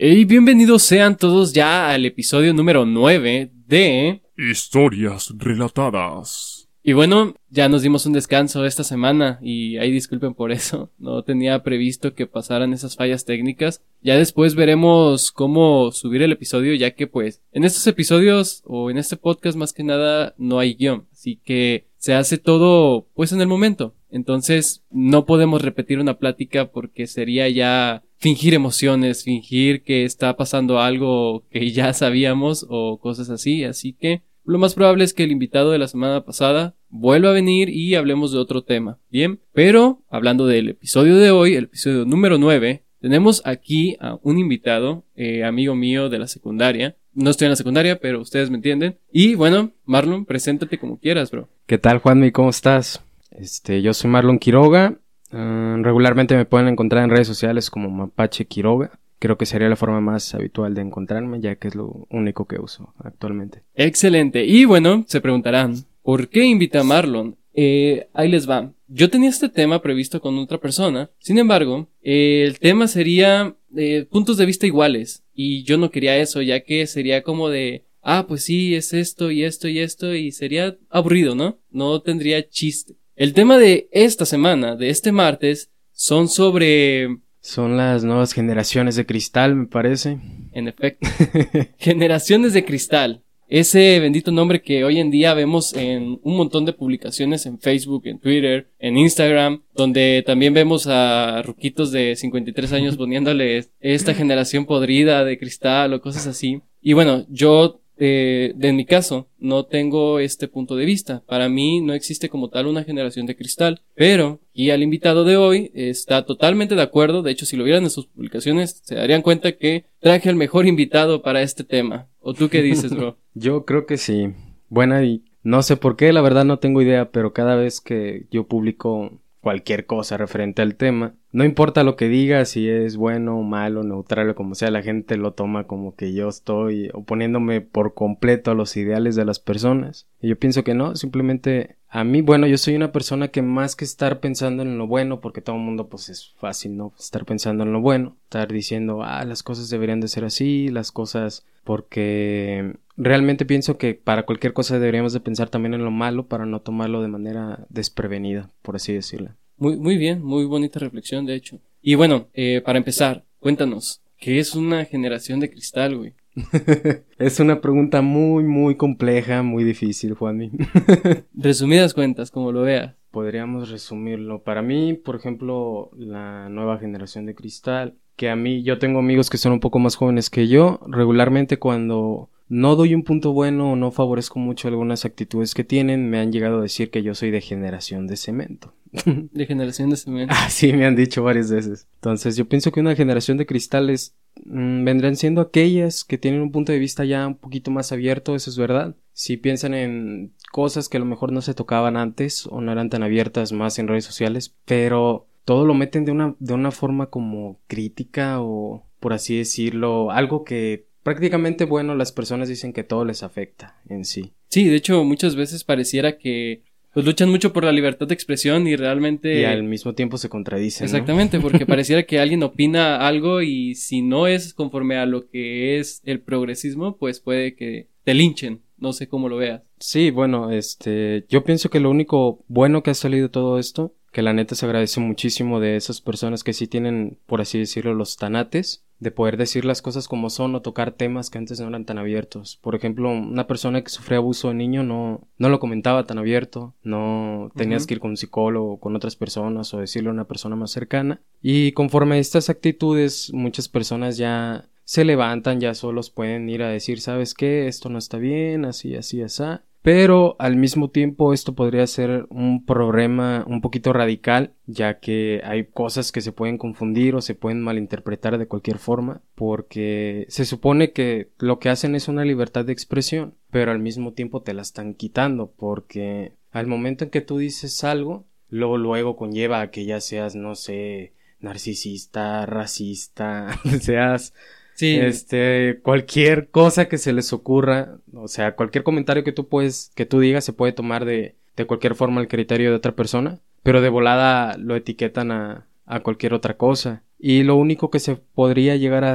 Y bienvenidos sean todos ya al episodio número 9 de... Historias relatadas. Y bueno, ya nos dimos un descanso esta semana y ahí disculpen por eso. No tenía previsto que pasaran esas fallas técnicas. Ya después veremos cómo subir el episodio ya que pues en estos episodios o en este podcast más que nada no hay guion. Así que se hace todo pues en el momento. Entonces no podemos repetir una plática porque sería ya fingir emociones, fingir que está pasando algo que ya sabíamos o cosas así. Así que lo más probable es que el invitado de la semana pasada vuelva a venir y hablemos de otro tema. Bien, pero hablando del episodio de hoy, el episodio número 9, tenemos aquí a un invitado, eh, amigo mío de la secundaria. No estoy en la secundaria, pero ustedes me entienden. Y bueno, Marlon, preséntate como quieras, bro. ¿Qué tal, Juanmi? ¿Cómo estás? Este, yo soy Marlon Quiroga. Ah, regularmente me pueden encontrar en redes sociales como Mapache Quiroga creo que sería la forma más habitual de encontrarme, ya que es lo único que uso actualmente. Excelente. Y bueno, se preguntarán, ¿por qué invita a Marlon? Eh, ahí les va. Yo tenía este tema previsto con otra persona, sin embargo, eh, el tema sería eh, puntos de vista iguales, y yo no quería eso, ya que sería como de, ah, pues sí, es esto y esto y esto, y sería aburrido, ¿no? No tendría chiste. El tema de esta semana, de este martes, son sobre son las nuevas generaciones de cristal, me parece. En efecto. generaciones de cristal. Ese bendito nombre que hoy en día vemos en un montón de publicaciones en Facebook, en Twitter, en Instagram, donde también vemos a ruquitos de 53 años poniéndole esta generación podrida de cristal o cosas así. Y bueno, yo eh, en mi caso, no tengo este punto de vista. Para mí no existe como tal una generación de cristal, pero y al invitado de hoy está totalmente de acuerdo. De hecho, si lo vieran en sus publicaciones, se darían cuenta que traje al mejor invitado para este tema. ¿O tú qué dices, bro? yo creo que sí. Buena y no sé por qué, la verdad no tengo idea, pero cada vez que yo publico cualquier cosa referente al tema. No importa lo que diga, si es bueno, malo, neutral o como sea, la gente lo toma como que yo estoy oponiéndome por completo a los ideales de las personas. Y yo pienso que no, simplemente a mí, bueno, yo soy una persona que más que estar pensando en lo bueno, porque todo el mundo pues es fácil, ¿no? Estar pensando en lo bueno, estar diciendo, ah, las cosas deberían de ser así, las cosas porque realmente pienso que para cualquier cosa deberíamos de pensar también en lo malo para no tomarlo de manera desprevenida, por así decirlo. Muy, muy bien, muy bonita reflexión, de hecho. Y bueno, eh, para empezar, cuéntanos, ¿qué es una generación de cristal, güey? es una pregunta muy, muy compleja, muy difícil, Juanmi. Resumidas cuentas, como lo veas. Podríamos resumirlo. Para mí, por ejemplo, la nueva generación de cristal, que a mí, yo tengo amigos que son un poco más jóvenes que yo, regularmente cuando no doy un punto bueno o no favorezco mucho algunas actitudes que tienen, me han llegado a decir que yo soy de generación de cemento. De generación de cemento. Ah, sí, me han dicho varias veces. Entonces, yo pienso que una generación de cristales mm, vendrán siendo aquellas que tienen un punto de vista ya un poquito más abierto, eso es verdad. Si piensan en cosas que a lo mejor no se tocaban antes o no eran tan abiertas más en redes sociales, pero todo lo meten de una, de una forma como crítica o, por así decirlo, algo que prácticamente, bueno, las personas dicen que todo les afecta en sí. Sí, de hecho, muchas veces pareciera que pues luchan mucho por la libertad de expresión y realmente... Y al mismo tiempo se contradicen. Exactamente, porque pareciera que alguien opina algo y si no es conforme a lo que es el progresismo, pues puede que te linchen. No sé cómo lo veas. Sí, bueno, este, yo pienso que lo único bueno que ha salido todo esto, que la neta se agradece muchísimo de esas personas que sí tienen, por así decirlo, los tanates, de poder decir las cosas como son o tocar temas que antes no eran tan abiertos. Por ejemplo, una persona que sufría abuso de niño no, no lo comentaba tan abierto, no tenías que ir con un psicólogo, con otras personas o decirle a una persona más cercana. Y conforme a estas actitudes, muchas personas ya se levantan, ya solos pueden ir a decir, ¿sabes qué? Esto no está bien, así, así, así. Pero al mismo tiempo esto podría ser un problema un poquito radical, ya que hay cosas que se pueden confundir o se pueden malinterpretar de cualquier forma, porque se supone que lo que hacen es una libertad de expresión, pero al mismo tiempo te la están quitando, porque al momento en que tú dices algo, luego luego conlleva a que ya seas, no sé, narcisista, racista, seas Sí. Este, cualquier cosa que se les ocurra, o sea, cualquier comentario que tú puedes, que tú digas se puede tomar de, de cualquier forma el criterio de otra persona, pero de volada lo etiquetan a, a cualquier otra cosa. Y lo único que se podría llegar a,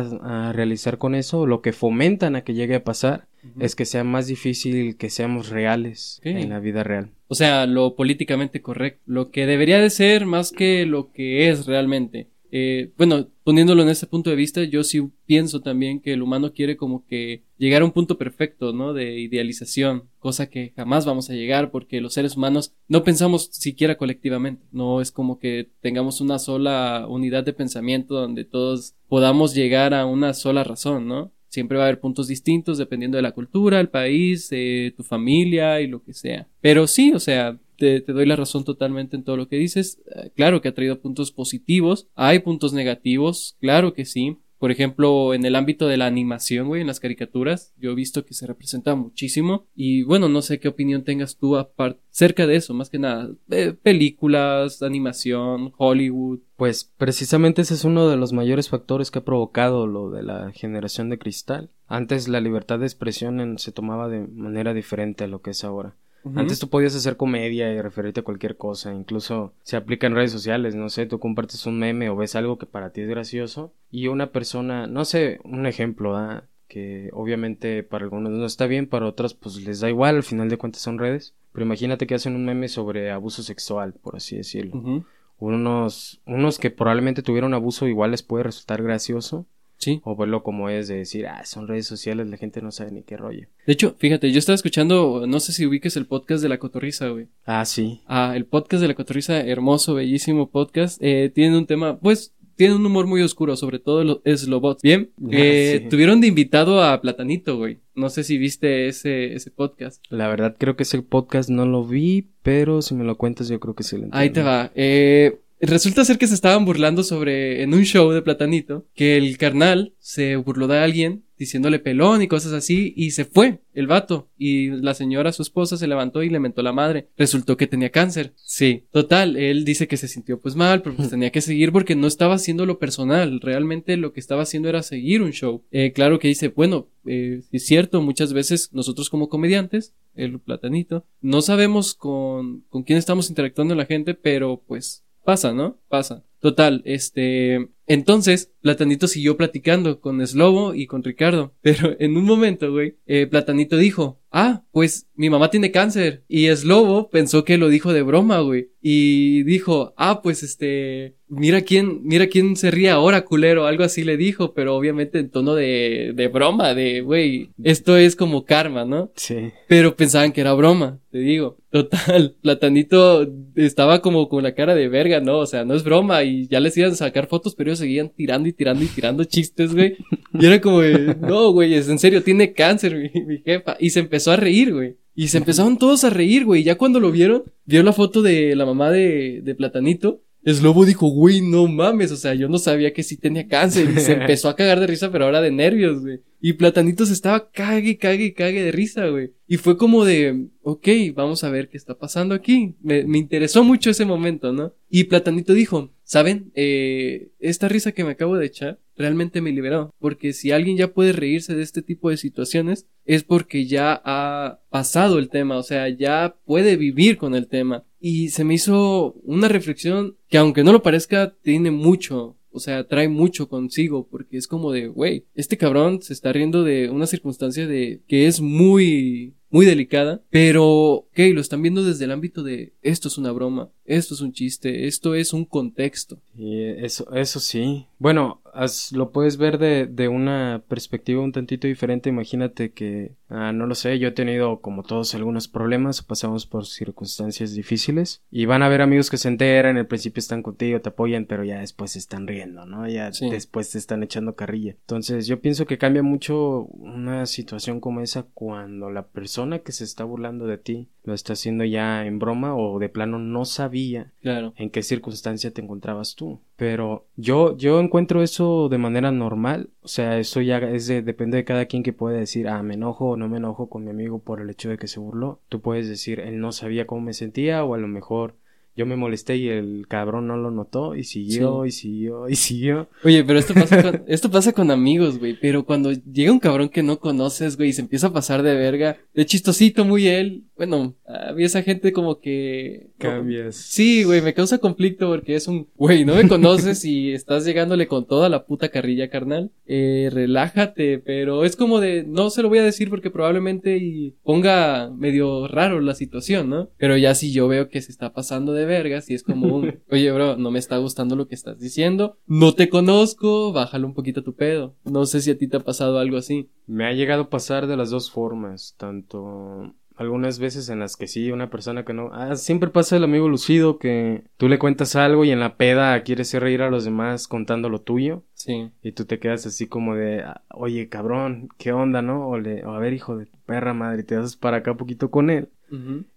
a realizar con eso, lo que fomentan a que llegue a pasar, es que sea más difícil que seamos reales Sí. en la vida real. O sea, lo políticamente correcto. Lo que debería de ser más que lo que es realmente. Eh, bueno, poniéndolo en ese punto de vista, yo sí pienso también que el humano quiere como que llegar a un punto perfecto, ¿no? De idealización, cosa que jamás vamos a llegar porque los seres humanos no pensamos siquiera colectivamente. No es como que tengamos una sola unidad de pensamiento donde todos podamos llegar a una sola razón, ¿no? Siempre va a haber puntos distintos dependiendo de la cultura, el país, eh, tu familia y lo que sea. Pero sí, o sea, te, doy la razón totalmente en todo lo que dices. Eh, claro que ha traído puntos positivos, hay puntos negativos, claro que sí. Por ejemplo, en el ámbito de la animación, güey, en las caricaturas, yo he visto que se representa muchísimo. Y bueno, no sé qué opinión tengas tú aparte, cerca de eso, más que nada. Películas, animación, Hollywood. Pues precisamente ese es uno de los mayores factores que ha provocado lo de la generación de cristal. Antes la libertad de expresión se tomaba de manera diferente a lo que es ahora. Antes tú podías hacer comedia y referirte a cualquier cosa, incluso se aplica en redes sociales, no sé, tú compartes un meme o ves algo que para ti es gracioso y una persona, no sé, un ejemplo, ¿ah? que obviamente para algunos no está bien, para otros pues les da igual, al final de cuentas son redes, pero imagínate que hacen un meme sobre abuso sexual, por así decirlo. Unos, unos que probablemente tuvieron abuso igual les puede resultar gracioso, Sí. o verlo como es de decir, ah, son redes sociales, la gente no sabe ni qué rollo. De hecho, fíjate, yo estaba escuchando, no sé si ubiques el podcast de la cotorriza, güey. Ah, sí. Ah, el podcast de la cotorriza, hermoso, bellísimo podcast. Eh, tiene un tema, pues, tiene un humor muy oscuro, sobre todo los eslobots. Bien, eh, Sí. tuvieron de invitado a Platanito, güey. No sé si viste ese, ese podcast. La verdad creo que ese podcast no lo vi, pero si me lo cuentas yo creo que sí lo entiendo. Ahí te va. Eh, resulta ser que se estaban burlando sobre, en un show de Platanito, que el carnal se burló de alguien diciéndole pelón y cosas así, y se fue el vato. Y la señora, su esposa, se levantó y le mentó la madre. Resultó que tenía cáncer. Sí. Total, él dice que se sintió pues mal, pero pues tenía que seguir porque no estaba haciendo lo personal. Realmente lo que estaba haciendo era seguir un show. Eh, claro que dice, bueno, eh, es cierto, muchas veces nosotros como comediantes, el platanito, no sabemos con, con quién estamos interactuando la gente, pero pues pasa, ¿no? Pasa. Total, este, entonces, Platanito siguió platicando con Slobo y con Ricardo, pero en un momento, güey, eh, Platanito dijo, ah, pues mi mamá tiene cáncer, y Slobo pensó que lo dijo de broma, güey, y dijo, ah, pues este, mira quién, mira quién se ríe ahora, culero, algo así le dijo, pero obviamente en tono de, de broma, de, güey, esto es como karma, ¿no? Sí. Pero pensaban que era broma, te digo. Total, Platanito estaba como con la cara de verga, ¿no? O sea, no es broma y ya les iban a sacar fotos, pero ellos seguían tirando y tirando y tirando chistes, güey. Y era como, de, no, güey, es en serio, tiene cáncer, mi, mi jefa. Y se empezó a reír, güey. Y se empezaron todos a reír, güey. Y Ya cuando lo vieron, vio la foto de la mamá de, de Platanito. Slobo dijo, güey, no mames, o sea, yo no sabía que sí tenía cáncer. Y se empezó a cagar de risa, pero ahora de nervios, güey. Y Platanito se estaba cague, cague, cague de risa, güey. Y fue como de, ok, vamos a ver qué está pasando aquí. Me, me interesó mucho ese momento, ¿no? Y Platanito dijo, ¿saben? Eh, esta risa que me acabo de echar realmente me liberó. Porque si alguien ya puede reírse de este tipo de situaciones, es porque ya ha pasado el tema, o sea, ya puede vivir con el tema. Y se me hizo una reflexión que aunque no lo parezca, tiene mucho, o sea, trae mucho consigo, porque es como de, güey, este cabrón se está riendo de una circunstancia de que es muy, muy delicada, pero, ok, lo están viendo desde el ámbito de esto es una broma, esto es un chiste, esto es un contexto. Y eso, eso sí. Bueno, as- lo puedes ver de, de una perspectiva un tantito diferente. Imagínate que, ah, no lo sé, yo he tenido como todos algunos problemas, pasamos por circunstancias difíciles y van a haber amigos que se enteran, al principio están contigo, te apoyan, pero ya después se están riendo, ¿no? Ya Sí. después te están echando carrilla. Entonces yo pienso que cambia mucho una situación como esa cuando la persona que se está burlando de ti lo está haciendo ya en broma o de plano no sabía Claro. en qué circunstancia te encontrabas tú. Pero yo, yo encuentro eso de manera normal. O sea, eso ya es de, depende de cada quien que puede decir, ah, me enojo o no me enojo con mi amigo por el hecho de que se burló. Tú puedes decir, él no sabía cómo me sentía o a lo mejor yo me molesté y el cabrón no lo notó y siguió y siguió y siguió. Oye, pero esto pasa con, esto pasa con amigos, güey. Pero cuando llega un cabrón que no conoces, güey, y se empieza a pasar de verga, de chistosito muy él, bueno, a mí esa gente como que... Cambias. Sí, güey, me causa conflicto porque es un, güey, no me conoces y estás llegándole con toda la puta carrilla, carnal. Eh, relájate, pero es como de, no se lo voy a decir porque probablemente y ponga medio raro la situación, ¿no? Pero ya si yo veo que se está pasando de vergas y es como un, oye, bro, no me está gustando lo que estás diciendo, no te conozco, bájalo un poquito tu pedo. No sé si a ti te ha pasado algo así. Me ha llegado a pasar de las dos formas, tanto algunas veces en las que sí, una persona que no... Ah, siempre pasa el amigo lucido que tú le cuentas algo y en la peda quieres hacer reír a los demás contando lo tuyo. Sí. Y tú te quedas así como de, ah, oye, cabrón, ¿qué onda, no? O, le, o a ver, hijo de tu perra madre, y te das para acá poquito con él.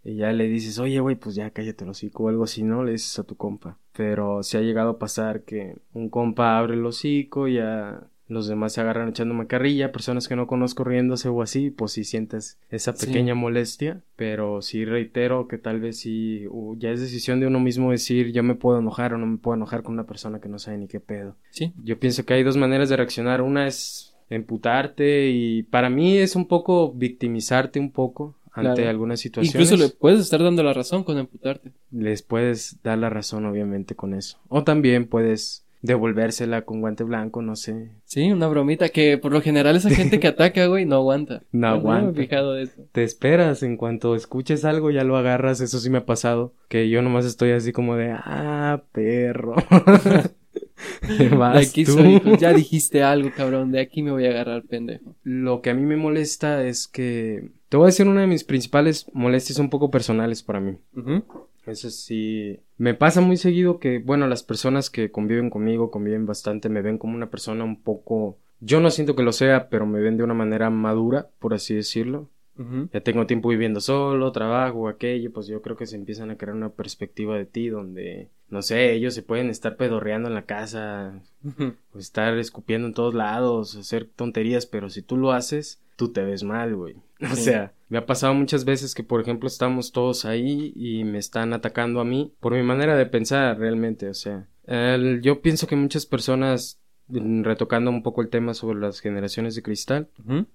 Y ya le dices, oye, güey, pues ya cállate el hocico o algo así, ¿no? Le dices a tu compa. Pero se ha llegado a pasar que un compa abre el hocico, ya los demás se agarran echándome carrilla, personas que no conozco riéndose o así, pues sí sientes esa Sí. pequeña molestia. Pero sí reitero que tal vez sí, uh, ya es decisión de uno mismo decir, yo me puedo enojar o no me puedo enojar con una persona que no sabe ni qué pedo. Sí. Yo pienso que hay dos maneras de reaccionar. Una es emputarte y para mí es un poco victimizarte un poco ante Claro. algunas situaciones. Incluso le puedes estar dando la razón con emputarte. Les puedes dar la razón obviamente con eso. O también puedes devolvérsela con guante blanco, no sé. Sí, una bromita que por lo general esa gente que ataca, güey, no aguanta. No me he aguanta. fijado de eso. Te esperas, en cuanto escuches algo ya lo agarras, eso sí me ha pasado, que yo nomás estoy así como de, ah, perro. Vas tú. soy, hijo. ya dijiste algo, cabrón, de aquí me voy a agarrar, pendejo. Lo que a mí me molesta es que, te voy a decir una de mis principales molestias un poco personales para mí. Ujú. Eso sí, me pasa muy seguido que, bueno, las personas que conviven conmigo, conviven bastante, me ven como una persona un poco, yo no siento que lo sea, pero me ven de una manera madura, por así decirlo. Ya tengo tiempo viviendo solo, trabajo, aquello, pues yo creo que se empiezan a crear una perspectiva de ti donde, no sé, ellos se pueden estar pedorreando en la casa, o estar escupiendo en todos lados, hacer tonterías, pero si tú lo haces, tú te ves mal, güey. O Sí. sea, me ha pasado muchas veces que, por ejemplo, estamos todos ahí y me están atacando a mí por mi manera de pensar realmente, o sea, el- yo pienso que muchas personas, mm, retocando un poco el tema sobre las generaciones de cristal,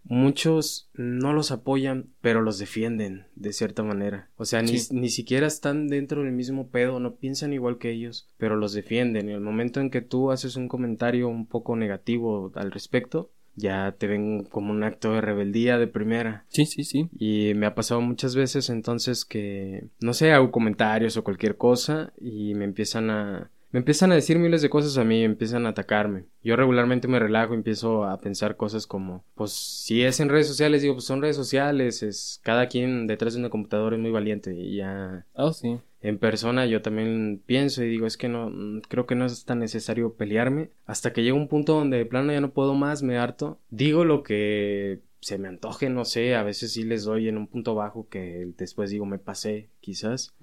muchos no los apoyan, pero los defienden de cierta manera. O sea, ni, ni siquiera están dentro del mismo pedo, no piensan igual que ellos, pero los defienden. Y el momento en que tú haces un comentario un poco negativo al respecto, ya te ven como un acto de rebeldía de primera. Sí, sí, sí. Y me ha pasado muchas veces entonces que, no sé, hago comentarios o cualquier cosa y me empiezan a... Me empiezan a decir miles de cosas a mí, empiezan a atacarme. Yo regularmente me relajo y empiezo a pensar cosas como, pues si es en redes sociales, digo, pues son redes sociales, es cada quien detrás de una computadora es muy valiente y ya Ah, sí. En persona yo también pienso y digo, es que no, mm, creo que no es tan necesario pelearme. Hasta que llega un punto donde de plano ya no puedo más, me harto. Digo lo que se me antoje, no sé, a veces sí les doy en un punto bajo que después digo me pasé, quizás.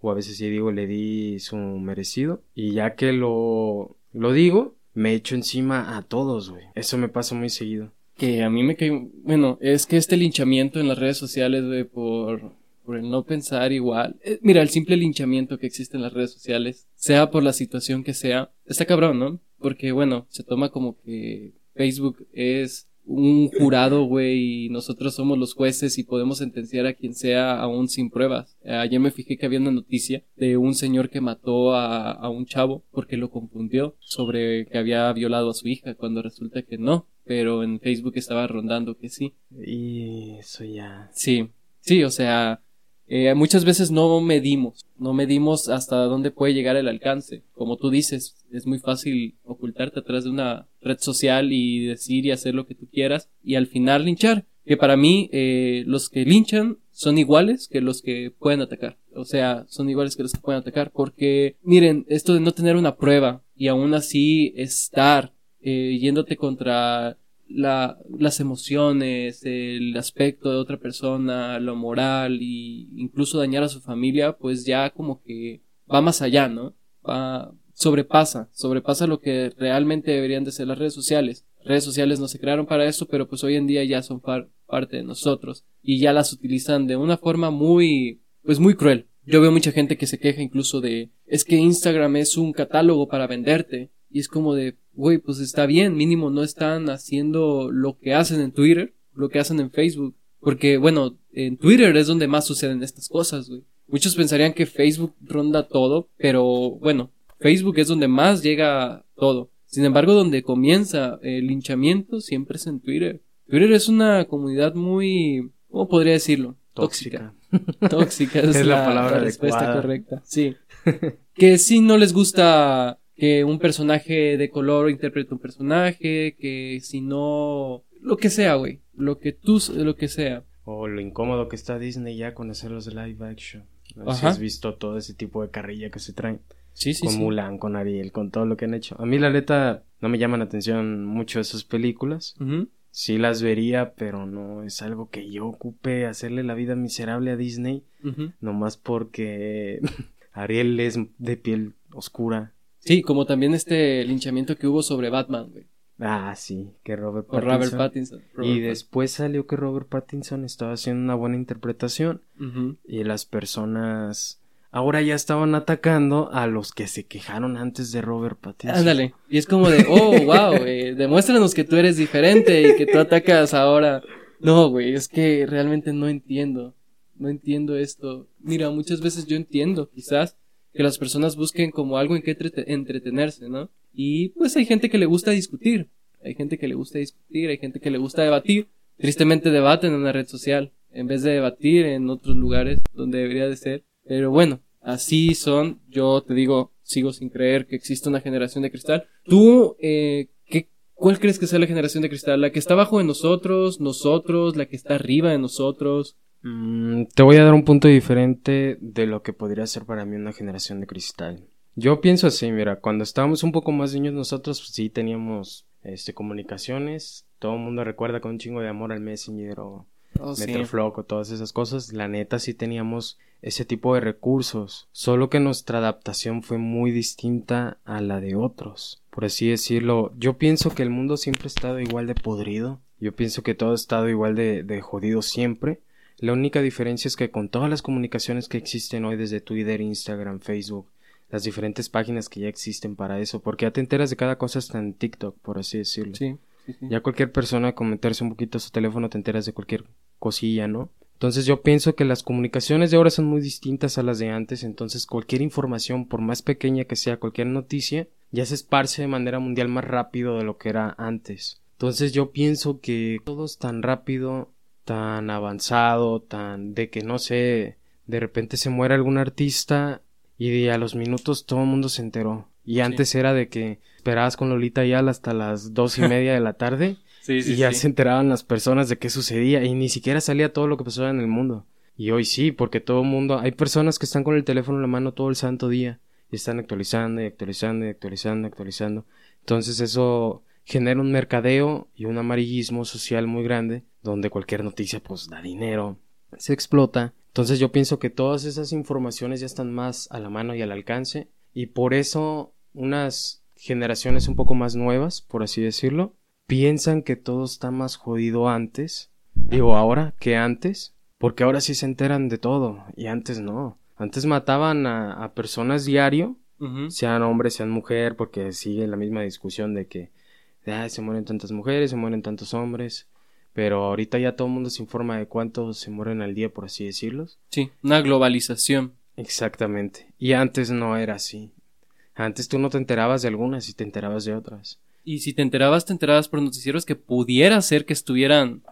O a veces sí digo le di su merecido. Y ya que lo, lo digo, me echo encima a todos, güey. Eso me pasa muy seguido. Que a mí me cae... Bueno, es que este linchamiento en las redes sociales, güey, por, por el no pensar igual. Eh, mira, el simple linchamiento que existe en las redes sociales, sea por la situación que sea, está cabrón, ¿no? Porque, bueno, se toma como que Facebook es un jurado, güey, y nosotros somos los jueces y podemos sentenciar a quien sea aún sin pruebas. Eh, ayer me fijé que había una noticia de un señor que mató a, a un chavo porque lo confundió sobre que había violado a su hija cuando resulta que no, pero en Facebook estaba rondando que sí. Y eso ya. Sí, sí, o sea, eh, muchas veces no medimos, no medimos hasta dónde puede llegar el alcance. Como tú dices, es muy fácil ocultarte atrás de una red social y decir y hacer lo que tú quieras y al final linchar. Que para mí, eh, los que linchan son iguales que los que pueden atacar. O sea, son iguales que los que pueden atacar. Porque, miren, esto de no tener una prueba y aún así estar eh, yéndote contra la, las emociones, el aspecto de otra persona, lo moral y incluso dañar a su familia, pues ya como que va más allá, ¿no? Va, sobrepasa, sobrepasa lo que realmente deberían de ser las redes sociales. Redes sociales no se crearon para eso, pero pues hoy en día ya son par- parte de nosotros y ya las utilizan de una forma muy, pues muy cruel, Yo veo mucha gente que se queja incluso de, es que Instagram es un catálogo para venderte. Y es como de, güey, pues está bien, mínimo no están haciendo lo que hacen en Twitter, lo que hacen en Facebook. Porque, bueno, en Twitter es donde más suceden estas cosas, güey. Muchos pensarían que Facebook ronda todo, pero bueno, Facebook es donde más llega todo. Sin embargo, donde comienza el linchamiento siempre es en Twitter. Twitter es una comunidad muy, ¿cómo podría decirlo? Tóxica. Tóxica es, Es la la, palabra la respuesta correcta. Sí. que si no les gusta que un personaje de color interprete un personaje, que si no, lo que sea, güey. Lo que tú, lo que sea. O lo incómodo que está Disney ya con hacer los live action. No sé si has visto todo ese tipo de carrilla que se traen. Sí, sí, con sí. Mulan, con Ariel, con todo lo que han hecho. A mí la neta no me llaman la atención mucho esas películas. Ujú. Sí las vería, pero no es algo que yo ocupe hacerle la vida miserable a Disney. Ujú. Nomás porque Ariel es de piel oscura. Sí, como también este linchamiento que hubo sobre Batman, güey. Ah, sí, que Robert Pattinson. Robert Pattinson. Robert y después salió que Robert Pattinson estaba haciendo una buena interpretación y las personas ahora ya estaban atacando a los que se quejaron antes de Robert Pattinson. Ándale. Y es como de, oh, wow, güey, demuéstranos que tú eres diferente y que tú atacas ahora. No, güey, es que realmente no entiendo. No entiendo esto. Mira, muchas veces yo entiendo, quizás, que las personas busquen como algo en que entrete- entretenerse, ¿no? Y pues hay gente que le gusta discutir. Hay gente que le gusta discutir, hay gente que le gusta debatir. Tristemente debaten en una red social, en vez de debatir en otros lugares donde debería de ser. Pero bueno, así son. Yo te digo, sigo sin creer que existe una generación de cristal. ¿Tú, eh, qué, cuál crees que sea la generación de cristal? ¿La que está abajo de nosotros, nosotros, la que está arriba de nosotros? Mm, te voy a dar un punto diferente de lo que podría ser para mí una generación de cristal. Yo pienso así, mira, cuando estábamos un poco más niños nosotros pues, sí teníamos este comunicaciones, todo el mundo recuerda con un chingo de amor al Messenger o Oh, sí. O todas esas cosas, la neta sí teníamos ese tipo de recursos, solo que nuestra adaptación fue muy distinta a la de otros, por así decirlo. Yo pienso que el mundo siempre ha estado igual de podrido, yo pienso que todo ha estado igual de, de jodido siempre. La única diferencia es que con todas las comunicaciones que existen hoy desde Twitter, Instagram, Facebook, las diferentes páginas que ya existen para eso, porque ya te enteras de cada cosa hasta en TikTok, por así decirlo. Sí, sí, sí. Ya cualquier persona con meterse un poquito a su teléfono te enteras de cualquier cosilla, ¿no? Entonces yo pienso que las comunicaciones de ahora son muy distintas a las de antes, entonces cualquier información, por más pequeña que sea cualquier noticia, ya se esparce de manera mundial más rápido de lo que era antes. Entonces yo pienso que todo es tan rápido, tan avanzado, tan de que no sé, de repente se muere algún artista y a los minutos todo el mundo se enteró. Y antes era de que esperabas con Lolita Yal hasta las dos y media de la tarde Sí, sí, y ya se enteraban las personas de qué sucedía y ni siquiera salía todo lo que pasaba en el mundo. Y hoy sí, porque todo el mundo, hay personas que están con el teléfono en la mano todo el santo día y están actualizando y actualizando y actualizando y actualizando. Entonces eso genera un mercadeo y un amarillismo social muy grande donde cualquier noticia pues da dinero, se explota. Entonces yo pienso que todas esas informaciones ya están más a la mano y al alcance y por eso unas generaciones un poco más nuevas, por así decirlo, piensan que todo está más jodido antes, digo ahora que antes, porque ahora sí se enteran de todo y antes no. Antes mataban a, a personas diario, sean hombres, sean mujer, porque sigue la misma discusión de que "Ay, se mueren tantas mujeres, se mueren tantos hombres, pero ahorita ya todo el mundo se informa de cuántos se mueren al día, por así decirlo. Sí, una globalización. Exactamente. Y antes no era así. Antes tú no te enterabas de algunas y te enterabas de otras. Y si te enterabas, te enterabas por noticieros que pudiera ser que estuvieran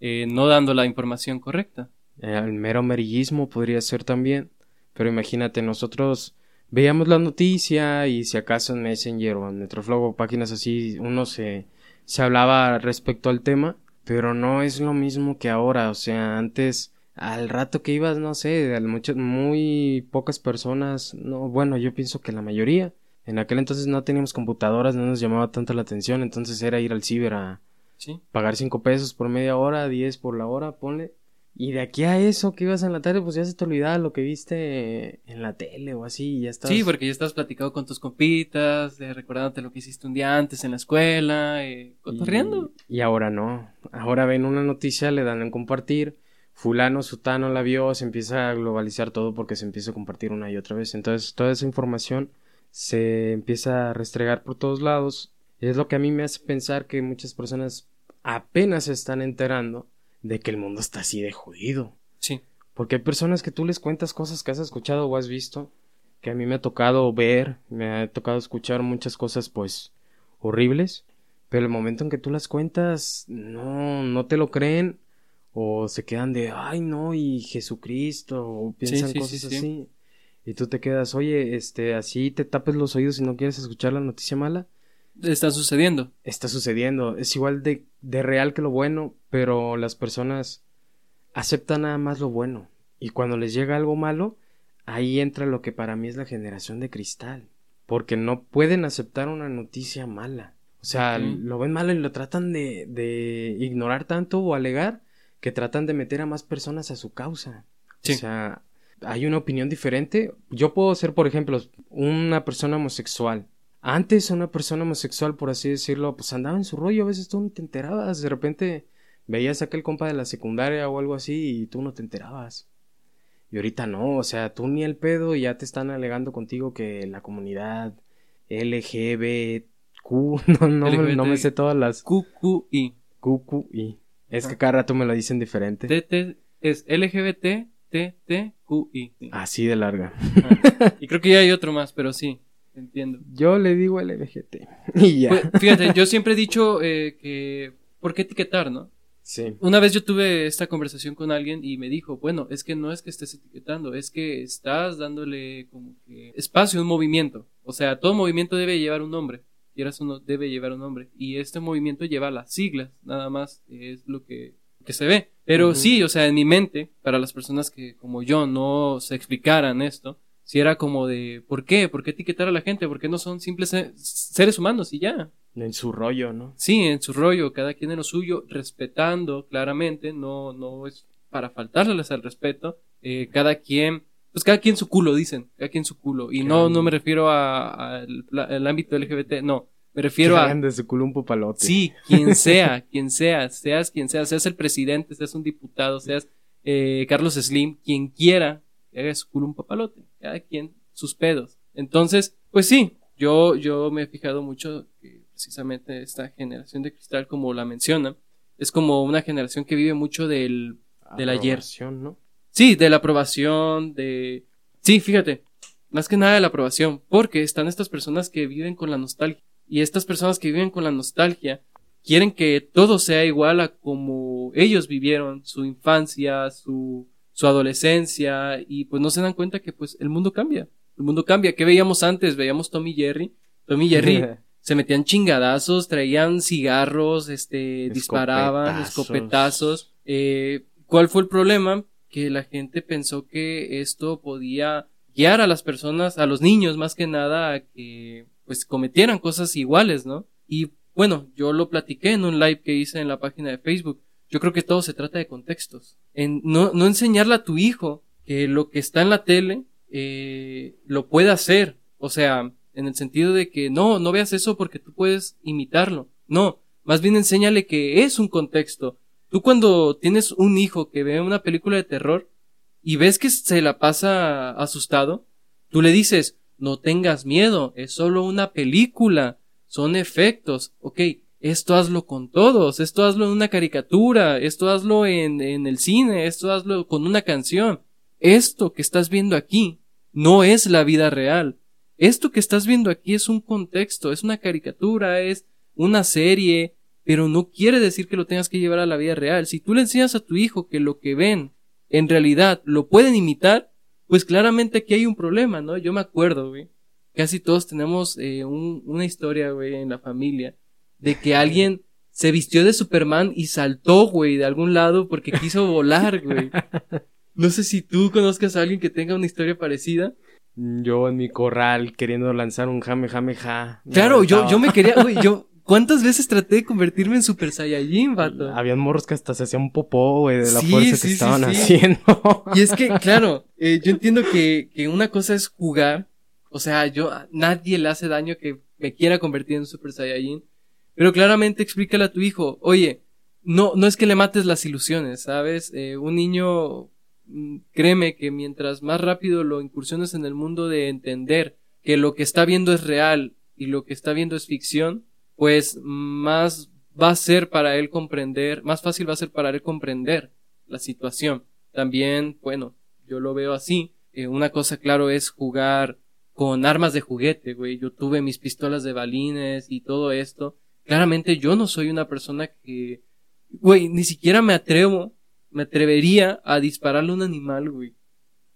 eh, no dando la información correcta. Eh, el mero amarillismo podría ser también. Pero imagínate, nosotros veíamos la noticia y si acaso en Messenger o en Metroflog o páginas así, uno se, se hablaba respecto al tema, pero no es lo mismo que ahora. O sea, antes, al rato que ibas, no sé, a muchas, muy pocas personas, no, bueno, yo pienso que la mayoría. En aquel entonces no teníamos computadoras, no nos llamaba tanto la atención, entonces era ir al ciber a Sí. pagar cinco pesos por media hora, 10 por la hora, ponle. Y de aquí a eso que ibas en la tarde, pues ya se te olvidaba lo que viste en la tele o así, y ya estás. Sí, porque ya estás platicando con tus compitas, eh, recordándote lo que hiciste un día antes en la escuela, eh, cotorreando. Y, y ahora no. Ahora ven una noticia, le dan en compartir, fulano, sutano la vio, se empieza a globalizar todo porque se empieza a compartir una y otra vez. Entonces toda esa información se empieza a restregar por todos lados. Y es lo que a mí me hace pensar que muchas personas apenas se están enterando de que el mundo está así de jodido. Sí. Porque hay personas que tú les cuentas cosas que has escuchado o has visto, que a mí me ha tocado ver, me ha tocado escuchar muchas cosas pues horribles, pero el momento en que tú las cuentas no no te lo creen o se quedan de ay no y Jesucristo o piensan sí, sí, cosas sí. así y tú te quedas oye este así te tapes los oídos y no quieres escuchar la noticia mala Está sucediendo. está sucediendo. Es igual de, de real que lo bueno, pero las personas aceptan nada más lo bueno. Y cuando les llega algo malo, ahí entra lo que para mí es la generación de cristal. Porque no pueden aceptar una noticia mala. O sea, lo ven malo y lo tratan de, de ignorar tanto o alegar que tratan de meter a más personas a su causa. Sí. O sea, hay una opinión diferente. Yo puedo ser, por ejemplo, una persona homosexual. Antes una persona homosexual, por así decirlo, pues andaba en su rollo, a veces tú no te enterabas, de repente veías a aquel compa de la secundaria o algo así y tú no te enterabas. Y ahorita no, o sea, tú ni el pedo y ya te están alegando contigo que la comunidad LGBTQ, no, no, me- no me sé todas las QQI. QQI. Es que cada rato me lo dicen diferente. TT es LGBT TTQI. Sí. Así de larga. Y creo que ya hay otro más, pero sí, entiendo. Yo le digo LGBT. Y ya. Pues, fíjate, yo siempre he dicho eh, que ¿por qué etiquetar, no? sí. Una vez yo tuve esta conversación con alguien y me dijo, bueno, es que no es que estés etiquetando, es que estás dándole como que espacio a un movimiento. O sea, todo movimiento debe llevar un nombre. Quieras o no, debe llevar un nombre. Y este movimiento lleva las siglas, nada más es lo que, que se ve. Pero sí, o sea, en mi mente, para las personas que como yo no se explicaran esto, si era como de, ¿por qué? ¿Por qué etiquetar a la gente? ¿Por qué no son simples se- seres humanos y ya? En su rollo, ¿no? Sí, en su rollo, cada quien en lo suyo, respetando claramente, no, no es para faltarles al respeto, eh, cada quien, pues cada quien su culo, dicen, cada quien su culo, y no, no me refiero a- a al al ámbito LGBT, no, me refiero Que a, de su culo un papalote. sí, quien sea, quien sea, seas quien sea, seas el presidente, seas un diputado, seas eh, Carlos Slim, quien quiera, que haga su culo un papalote, cada quien sus pedos. Entonces, pues sí, yo, yo me he fijado mucho que precisamente esta generación de cristal, como la menciona, es como una generación que vive mucho del, del ayer. ¿no? Sí, de la aprobación, de... Sí, fíjate, más que nada de la aprobación, porque están estas personas que viven con la nostalgia. Y estas personas que viven con la nostalgia quieren que todo sea igual a como ellos vivieron su infancia, su, su adolescencia, y pues no se dan cuenta que pues el mundo cambia. El mundo cambia. ¿Qué veíamos antes? Veíamos Tommy Jerry. Tommy Jerry se metían chingadazos, traían cigarros, este, disparaban, Escopetazos. escopetazos. Eh, ¿Cuál fue el problema? Que la gente pensó que esto podía guiar a las personas, a los niños más que nada, a que pues cometieran cosas iguales, ¿no? Y bueno, yo lo platiqué en un live que hice en la página de Facebook. Yo creo que todo se trata de contextos. En no, no enseñarle a tu hijo que lo que está en la tele eh, lo puede hacer. O sea, en el sentido de que no, no veas eso porque tú puedes imitarlo. No, más bien enséñale que es un contexto. Tú cuando tienes un hijo que ve una película de terror y ves que se la pasa asustado, tú le dices, no tengas miedo, es solo una película, son efectos, ok, esto hazlo con todos, esto hazlo en una caricatura, esto hazlo en, en el cine, esto hazlo con una canción. Esto que estás viendo aquí no es la vida real. Esto que estás viendo aquí es un contexto, es una caricatura, es una serie, pero no quiere decir que lo tengas que llevar a la vida real. Si tú le enseñas a tu hijo que lo que ven en realidad lo pueden imitar, pues claramente aquí hay un problema, ¿no? Yo me acuerdo, güey. Casi todos tenemos eh, un- una historia, güey, en la familia de que alguien se vistió de Superman y saltó, güey, de algún lado porque quiso volar, güey. No sé si tú conozcas a alguien que tenga una historia parecida. Yo en mi corral queriendo lanzar un jame jame ja. Claro, yo, yo me quería, güey, yo, ¿cuántas veces traté de convertirme en Super Saiyajin, vato? Habían morros que hasta se hacían popó, güey, de la Sí, fuerza sí, que sí, estaban haciendo. Y es que, claro, eh, yo entiendo que, que una cosa es jugar, o sea, yo, nadie le hace daño que me quiera convertir en Super Saiyajin, pero claramente explícale a tu hijo, oye, no, no es que le mates las ilusiones, ¿sabes? Eh, un niño, mm, créeme que mientras más rápido lo incursiones en el mundo de entender que lo que está viendo es real y lo que está viendo es ficción, pues más va a ser para él comprender, más fácil va a ser para él comprender la situación. También, bueno, yo lo veo así. Eh, una cosa, claro, es jugar con armas de juguete, güey. Yo tuve mis pistolas de balines y todo esto. Claramente yo no soy una persona que, güey, ni siquiera me atrevo, me atrevería a dispararle a un animal, güey.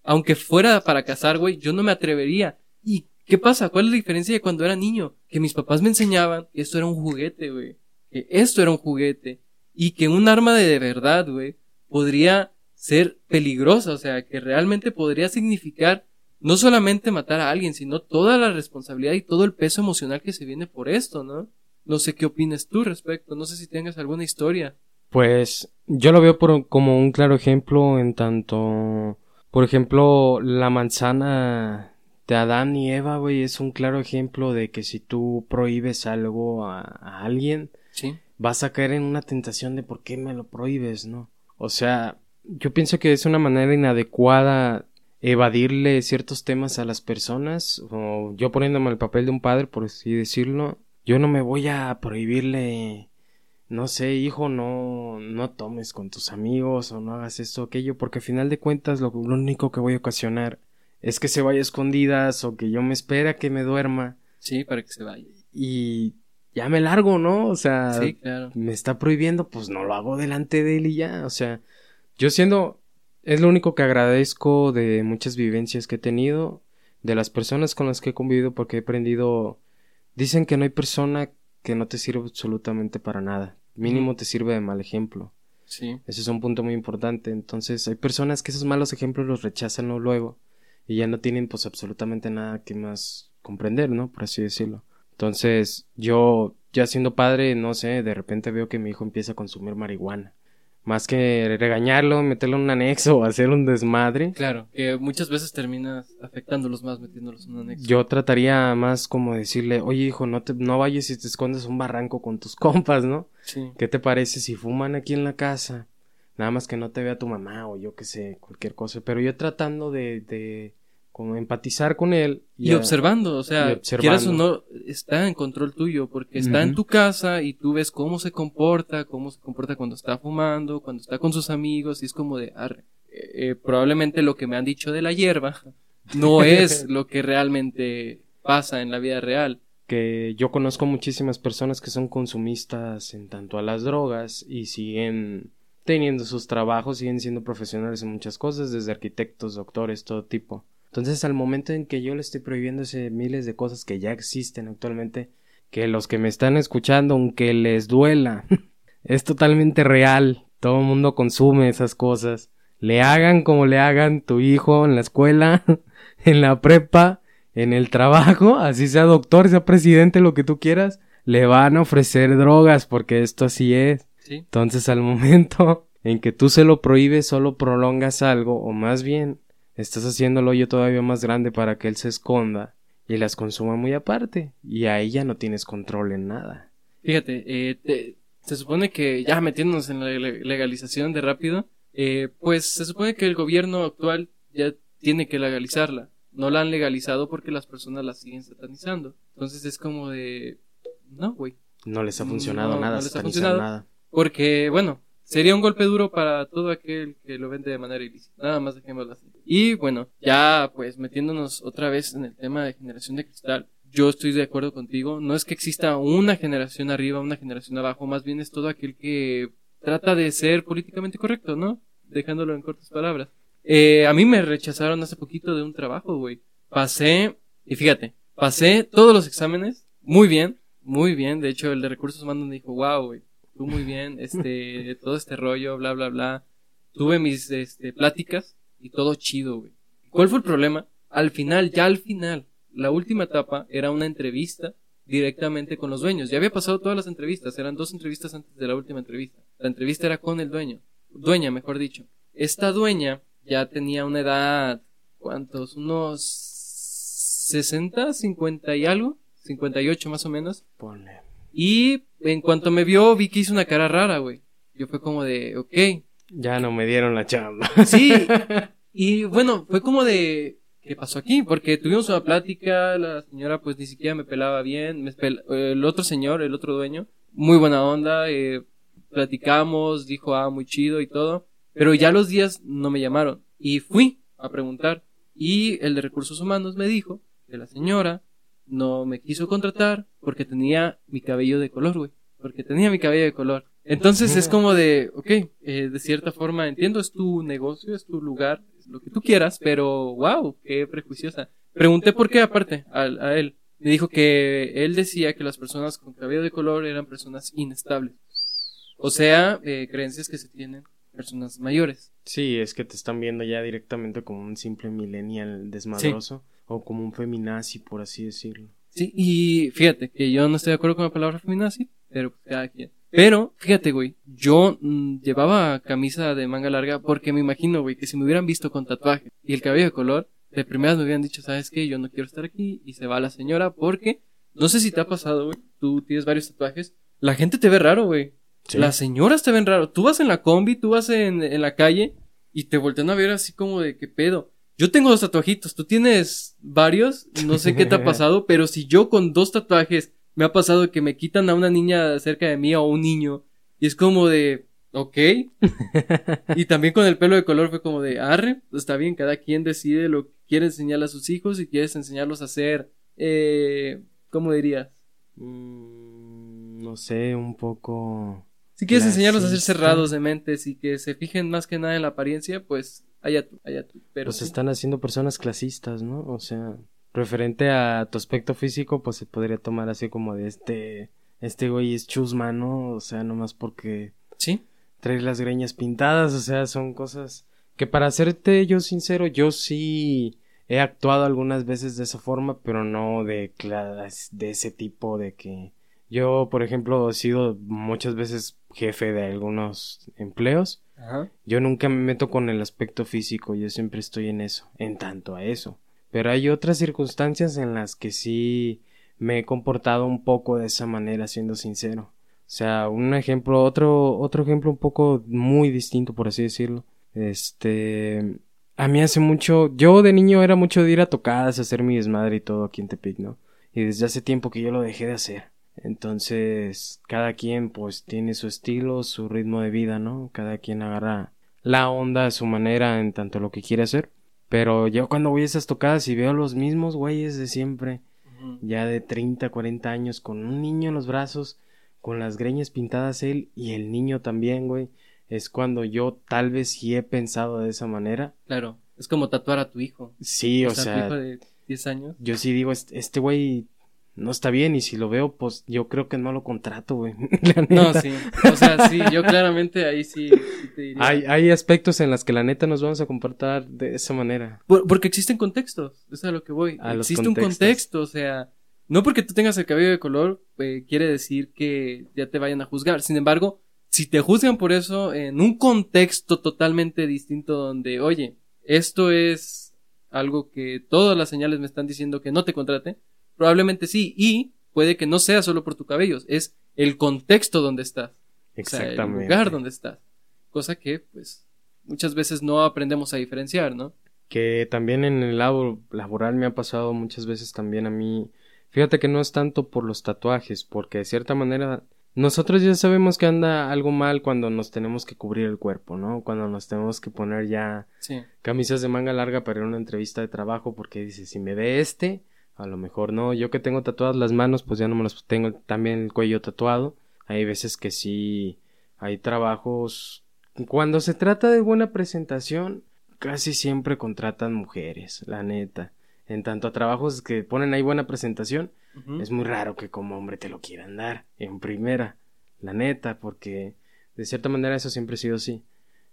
Aunque fuera para cazar, güey, yo no me atrevería. ¿Y qué pasa? ¿Cuál es la diferencia de cuando era niño? Que mis papás me enseñaban que esto era un juguete, güey. Que esto era un juguete. Y que un arma de verdad, güey, podría ser peligrosa, o sea, que realmente podría significar no solamente matar a alguien, sino toda la responsabilidad y todo el peso emocional que se viene por esto, ¿no? No sé qué opinas tú respecto, no sé si tengas alguna historia. Pues yo lo veo por, como un claro ejemplo en tanto, por ejemplo, la manzana de Adán y Eva, güey, es un claro ejemplo de que si tú prohíbes algo a, a alguien, Sí. vas a caer en una tentación de por qué me lo prohíbes, ¿no? O sea, yo pienso que es una manera inadecuada evadirle ciertos temas a las personas, o yo poniéndome el papel de un padre, por así decirlo, yo no me voy a prohibirle, no sé, hijo, no, no tomes con tus amigos, o no hagas esto o aquello, porque al final de cuentas lo, lo único que voy a ocasionar es que se vaya a escondidas, o que yo me espera que me duerma, Sí, para que se vaya. y ya me largo, ¿no? O sea, Sí, claro. me está prohibiendo, pues no lo hago delante de él y ya. O sea, yo siendo, es lo único que agradezco de muchas vivencias que he tenido, de las personas con las que he convivido, porque he aprendido, dicen que no hay persona que no te sirva absolutamente para nada. Mínimo te sirve de mal ejemplo. Sí. Ese es un punto muy importante. Entonces, hay personas que esos malos ejemplos los rechazan luego y ya no tienen pues absolutamente nada que más comprender, ¿no? Por así decirlo. Entonces, yo ya siendo padre, no sé, de repente veo que mi hijo empieza a consumir marihuana. Más que regañarlo, meterlo en un anexo o hacer un desmadre, Claro, que muchas veces terminas afectándolos más metiéndolos en un anexo. yo trataría más como decirle, oye hijo, no te, no vayas y te escondes un barranco con tus compas, ¿no? Sí. ¿Qué te parece si fuman aquí en la casa? Nada más que no te vea tu mamá o yo que sé, cualquier cosa. Pero yo tratando de, de como empatizar con él. Y a- observando, o sea, quieras o no, está en control tuyo, porque está en tu casa y tú ves cómo se comporta, cómo se comporta cuando está fumando, cuando está con sus amigos, y es como de, arre, eh, eh, probablemente lo que me han dicho de la hierba no es lo que realmente pasa en la vida real. que yo conozco muchísimas personas que son consumistas en tanto a las drogas y siguen teniendo sus trabajos, siguen siendo profesionales en muchas cosas, desde arquitectos, doctores, todo tipo. Entonces, al momento en que yo le estoy prohibiendo ese miles de cosas que ya existen actualmente, que los que me están escuchando, aunque les duela, es totalmente real. Todo el mundo consume esas cosas. Le hagan como le hagan tu hijo en la escuela, en la prepa, en el trabajo, así sea doctor, sea presidente, lo que tú quieras, le van a ofrecer drogas porque esto así es. ¿Sí? Entonces al momento en que tú se lo prohíbes, solo prolongas algo, o más bien estás haciendo el hoyo todavía más grande para que él se esconda y las consuma muy aparte. Y ahí ya no tienes control en nada. Fíjate, eh, te- se supone que ya metiéndonos en la le- legalización de rápido, eh, pues se supone que el gobierno actual ya tiene que legalizarla. No la han legalizado porque las personas la siguen satanizando. Entonces es como de... No, güey. No les ha funcionado No, nada, no les ha funcionado. nada. Porque, bueno, sería un golpe duro para todo aquel que lo vende de manera ilícita. Nada más dejémoslo así. Y bueno, ya pues metiéndonos otra vez en el tema de generación de cristal, yo estoy de acuerdo contigo. No es que exista una generación arriba, una generación abajo, más bien es todo aquel que trata de ser políticamente correcto, ¿no? Dejándolo en cortas palabras. Eh, a mí me rechazaron hace poquito de un trabajo, güey. Pasé, y fíjate, pasé todos los exámenes muy bien, muy bien. De hecho, el de recursos humanos me dijo, wow, güey, tú muy bien, este, todo este rollo, bla, bla, bla. Tuve mis, este, pláticas y todo chido, güey. ¿Cuál fue el problema? Al final, ya al final, la última etapa era una entrevista directamente con los dueños. Ya había pasado todas las entrevistas, eran dos entrevistas antes de la última entrevista. La entrevista era con el dueño, dueña, mejor dicho. Esta dueña ya tenía una edad, ¿cuántos? Unos 60, 50 y algo, 58 más o menos. Ponle. Y en cuanto me vio, vi que hizo una cara rara, güey. yo fue como de, ok, Ya no me dieron la chamba. sí, y bueno, fue como de, ¿qué pasó aquí? Porque tuvimos una plática, la señora pues ni siquiera me pelaba bien, me pel- el otro señor, el otro dueño, muy buena onda, eh, platicamos, dijo, ah, muy chido y todo, pero ya los días no me llamaron y fui a preguntar y el de recursos humanos me dijo que la señora no me quiso contratar porque tenía mi cabello de color, güey, porque tenía mi cabello de color. Entonces es como de, ok, eh, de cierta forma entiendo, es tu negocio, es tu lugar, es lo que tú quieras, pero wow, qué prejuiciosa. Pregunté por qué aparte a, a él. Me dijo que él decía que las personas con cabello de color eran personas inestables. O sea, eh, creencias que se tienen personas mayores. Sí, es que te están viendo ya directamente como un simple millennial desmadroso o como un feminazi, por así decirlo. Sí, y fíjate que yo no estoy de acuerdo con la palabra feminazi, pero pues, cada quien. Pero, fíjate, güey, yo mm, llevaba camisa de manga larga porque me imagino, güey, que si me hubieran visto con tatuaje y el cabello de color, de primeras me hubieran dicho, ¿sabes qué? Yo no quiero estar aquí y se va la señora porque, no sé si te ha pasado, güey, tú tienes varios tatuajes, la gente te ve raro, güey. Sí. Las señoras te ven raro. Tú vas en la combi, tú vas en, en la calle y te voltean a ver así como de qué pedo. Yo tengo dos tatuajitos, tú tienes varios, no sé qué te ha pasado, pero si yo con dos tatuajes me ha pasado que me quitan a una niña cerca de mí o a un niño y es como de, ok. y también con el pelo de color fue como de, arre, está bien, cada quien decide lo que quiere enseñarle a sus hijos y quieres enseñarlos a ser, eh, ¿cómo dirías? Mm, no sé, un poco... Si quieres enseñarlos a ser cerrados de mentes y que se fijen más que nada en la apariencia, pues allá tú, allá tú. Pero pues sí. están haciendo personas clasistas, ¿no? O sea, referente a tu aspecto físico, pues se podría tomar así como de este... Este güey es chusma, ¿no? O sea, nomás porque Sí, trae las greñas pintadas, o sea, son cosas que para serte yo sincero, yo sí he actuado algunas veces de esa forma, pero no de de ese tipo de que yo, por ejemplo, he sido muchas veces jefe de algunos empleos. Ajá. Yo nunca me meto con el aspecto físico, yo siempre estoy en eso, en tanto a eso. Pero hay otras circunstancias en las que sí me he comportado un poco de esa manera, siendo sincero. O sea, un ejemplo, otro, otro ejemplo un poco muy distinto, por así decirlo. Este, a mí hace mucho, yo de niño era mucho de ir a tocadas, hacer mi desmadre y todo aquí en Tepic, ¿no? Y desde hace tiempo que yo lo dejé de hacer. Entonces, cada quien pues tiene su estilo, su ritmo de vida, ¿no? Cada quien agarra la onda a su manera en tanto lo que quiere hacer. Pero yo cuando voy a esas tocadas y veo los mismos güeyes de siempre, ya de 30, 40 años, con un niño en los brazos, con las greñas pintadas él y el niño también, güey, es cuando yo tal vez sí he pensado de esa manera. Claro, es como tatuar a tu hijo. Sí, o, tu sea, hijo de 10 años. yo sí digo, este güey no está bien y si lo veo, pues yo creo que no lo contrato, güey. No, sí. O sea, sí, yo claramente ahí sí, sí te diría. Hay, hay aspectos en los que la neta nos vamos a comportar de esa manera. Por- porque existen contextos, eso es a lo que voy. A Existe un contexto, o sea, no porque tú tengas el cabello de color, eh, quiere decir que ya te vayan a juzgar. Sin embargo, si te juzgan por eso en un contexto totalmente distinto donde, oye, esto es algo que todas las señales me están diciendo que no te contrate, probablemente sí, y puede que no sea solo por tu cabello, es el contexto donde estás. O sea, el Exactamente. lugar donde estás. Cosa que, pues, muchas veces no aprendemos a diferenciar, ¿no? Que también en el lado laboral me ha pasado muchas veces también a mí. Fíjate que no es tanto por los tatuajes, porque de cierta manera nosotros ya sabemos que anda algo mal cuando nos tenemos que cubrir el cuerpo, ¿no? Cuando nos tenemos que poner ya Sí. camisas de manga larga para ir a una entrevista de trabajo porque dice, si me ve este, a lo mejor no. Yo que tengo tatuadas las manos, pues ya no me las tengo también el cuello tatuado. Hay veces que sí, hay trabajos. Cuando se trata de buena presentación, casi siempre contratan mujeres, la neta. En tanto a trabajos que ponen ahí buena presentación, es muy raro que como hombre te lo quieran dar en primera, la neta, porque de cierta manera eso siempre ha sido así.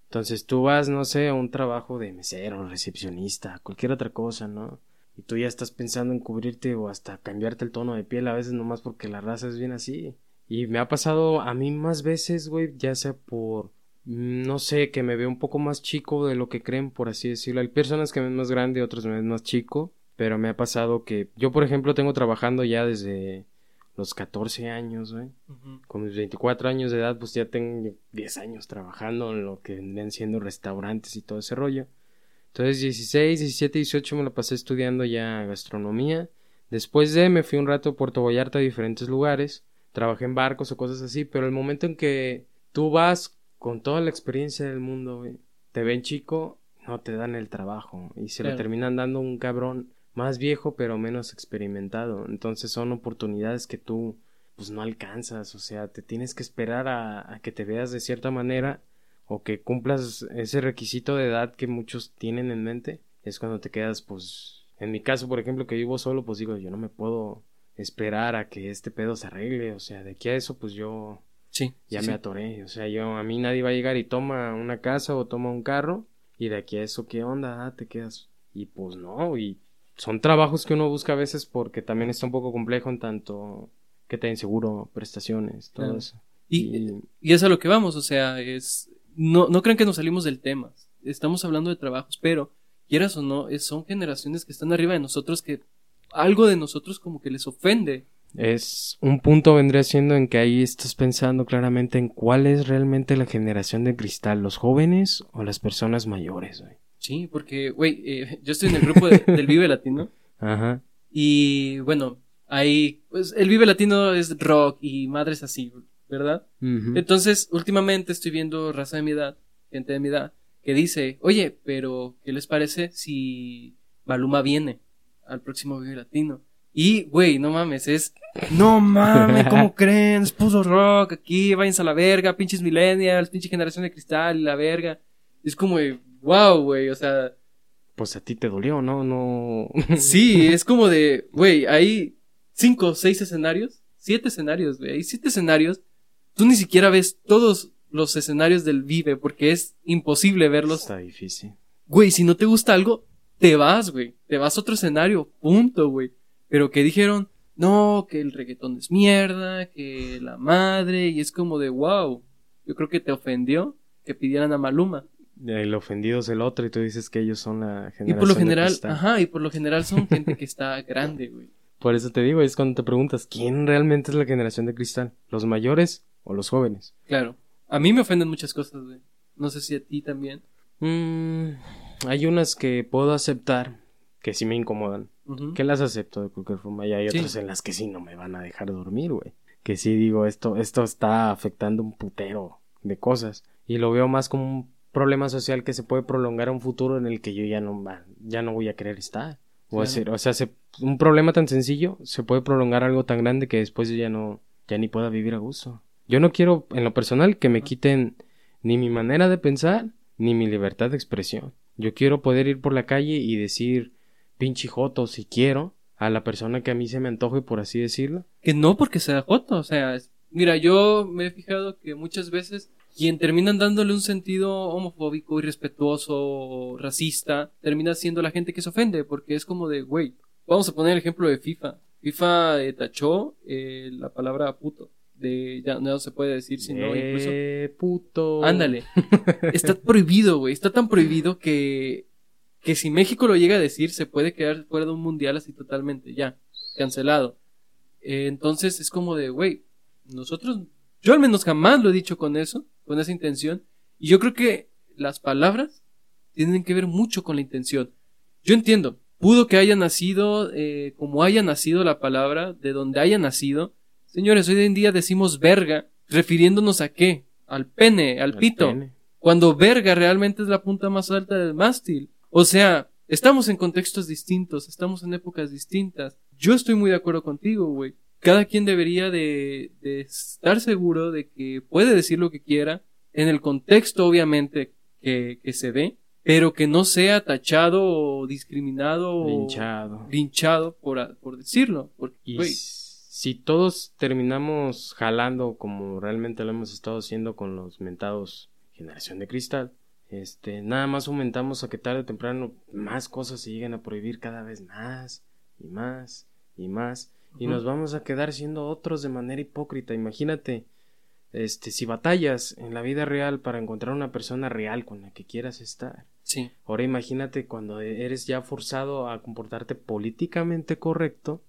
Entonces tú vas, no sé, a un trabajo de mesero, recepcionista, cualquier otra cosa, ¿no? Y tú ya estás pensando en cubrirte o hasta cambiarte el tono de piel a veces nomás porque la raza es bien así. Y me ha pasado a mí más veces, güey, ya sea por, mm, no sé, que me veo un poco más chico de lo que creen, por así decirlo. Hay personas que me ven más grande, otros me ven más chico, pero me ha pasado que yo, por ejemplo, tengo trabajando ya desde los 14 años, güey. Con mis 24 años de edad, pues ya tengo 10 años trabajando en lo que vendrían siendo restaurantes y todo ese rollo. Entonces, 16, 17, 18 me lo pasé estudiando ya gastronomía. Después de me fui un rato a Puerto Vallarta a diferentes lugares. Trabajé en barcos o cosas así, pero el momento en que tú vas con toda la experiencia del mundo, güey, te ven chico, no te dan el trabajo y se lo Claro. terminan dando un cabrón más viejo pero menos experimentado. Entonces son oportunidades que tú pues no alcanzas, o sea, te tienes que esperar a, a que te veas de cierta manera o que cumplas ese requisito de edad que muchos tienen en mente. Es cuando te quedas pues en mi caso, por ejemplo, que vivo solo, pues digo, yo no me puedo esperar a que este pedo se arregle, o sea, de aquí a eso pues yo Sí. ya sí, me atoré. O sea, yo, a mí nadie va a llegar y toma una casa o toma un carro. Y de aquí a eso, ¿qué onda? Ah, te quedas. Y pues no, y son trabajos que uno busca a veces porque también está un poco complejo en tanto que te den seguro, prestaciones, todo Claro. eso. Y, y es a lo que vamos, o sea, es. No, no crean que nos salimos del tema. Estamos hablando de trabajos, pero, quieras o no, es- son generaciones que están arriba de nosotros que algo de nosotros como que les ofende. Es un punto vendría siendo en que ahí estás pensando claramente en cuál es realmente la generación de cristal, los jóvenes o las personas mayores, güey. Sí, porque, güey, eh, yo estoy en el grupo de- del Vive Latino. Ajá. Y bueno, ahí, pues el Vive Latino es rock y madres así, ¿verdad? Entonces, últimamente estoy viendo raza de mi edad, gente de mi edad, que dice, oye, pero ¿qué les parece si Maluma viene al próximo Vive Latino? Y, güey, no mames, es, no mames, ¿cómo creen? Es puro rock aquí, váyanse a la verga, pinches millennials, pinche generación de cristal y la verga. Es como, wow, güey, o sea, Pues a ti te dolió, ¿no? No. Sí, es como de, güey, hay cinco, seis escenarios, siete escenarios, güey, hay siete escenarios. Tú ni siquiera ves todos los escenarios del Vive porque es imposible verlos. Está difícil. Güey, si no te gusta algo, te vas, güey, te vas a otro escenario, punto, güey. Pero que dijeron, no, que el reggaetón es mierda, que la madre, y es como de, wow, yo creo que te ofendió que pidieran a Maluma. El ofendido es el otro y tú dices que ellos son la generación Y por lo general, ajá, y por lo general son gente que está grande, güey. Por eso te digo, es cuando te preguntas, ¿quién realmente es la generación de cristal? ¿Los mayores o los jóvenes? Claro. A mí me ofenden muchas cosas, güey. No sé si a ti también. Mm, hay unas que puedo aceptar que sí me incomodan. Que las acepto de cualquier forma. Y hay Sí. otras en las que sí no me van a dejar dormir, güey. Que sí digo, esto, esto está afectando un putero de cosas. Y lo veo más como un problema social que se puede prolongar a un futuro en el que yo ya no, va- ya no voy a querer estar. O, Claro. hacer- o sea, se- un problema tan sencillo se puede prolongar a algo tan grande que después yo ya no, ya ni pueda vivir a gusto. Yo no quiero, en lo personal, que me quiten ni mi manera de pensar, ni mi libertad de expresión. Yo quiero poder ir por la calle y decir pinche joto si quiero a la persona que a mí se me antoje, por así decirlo. Que no porque sea joto, o sea, es- mira, yo me he fijado que muchas veces quien terminan dándole un sentido homofóbico, irrespetuoso, racista, termina siendo la gente que se ofende, porque es como de, güey, vamos a poner el ejemplo de FIFA. FIFA eh, tachó eh, la palabra puto, de ya no se puede decir, sino incluso Eh, puto. Ándale. Está prohibido, güey. Está tan prohibido que, que si México lo llega a decir, se puede quedar fuera de un mundial así totalmente. Ya. Cancelado. Eh, entonces es como de, güey, nosotros, yo al menos jamás lo he dicho con eso, con esa intención. Y yo creo que las palabras tienen que ver mucho con la intención. Yo entiendo. Pudo que haya nacido eh, como haya nacido la palabra, de donde haya nacido. Señores, hoy en día decimos verga, refiriéndonos a qué? Al pene, al, Al pito. pene. Cuando verga realmente es la punta más alta del mástil. O sea, estamos en contextos distintos, estamos en épocas distintas. Yo estoy muy de acuerdo contigo, güey. Cada quien debería de, de estar seguro de que puede decir lo que quiera, en el contexto obviamente que, que se dé, pero que no sea tachado o discriminado o Linchado. por, por decirlo. Porque, güey, si todos terminamos jalando como realmente lo hemos estado haciendo con los mentados generación de cristal, este, nada más aumentamos a que tarde o temprano más cosas se lleguen a prohibir cada vez más y más y más y nos vamos a quedar siendo otros de manera hipócrita. Imagínate, este, si batallas en la vida real para encontrar una persona real con la que quieras estar. sí, Ahora imagínate cuando eres ya forzado a comportarte políticamente correcto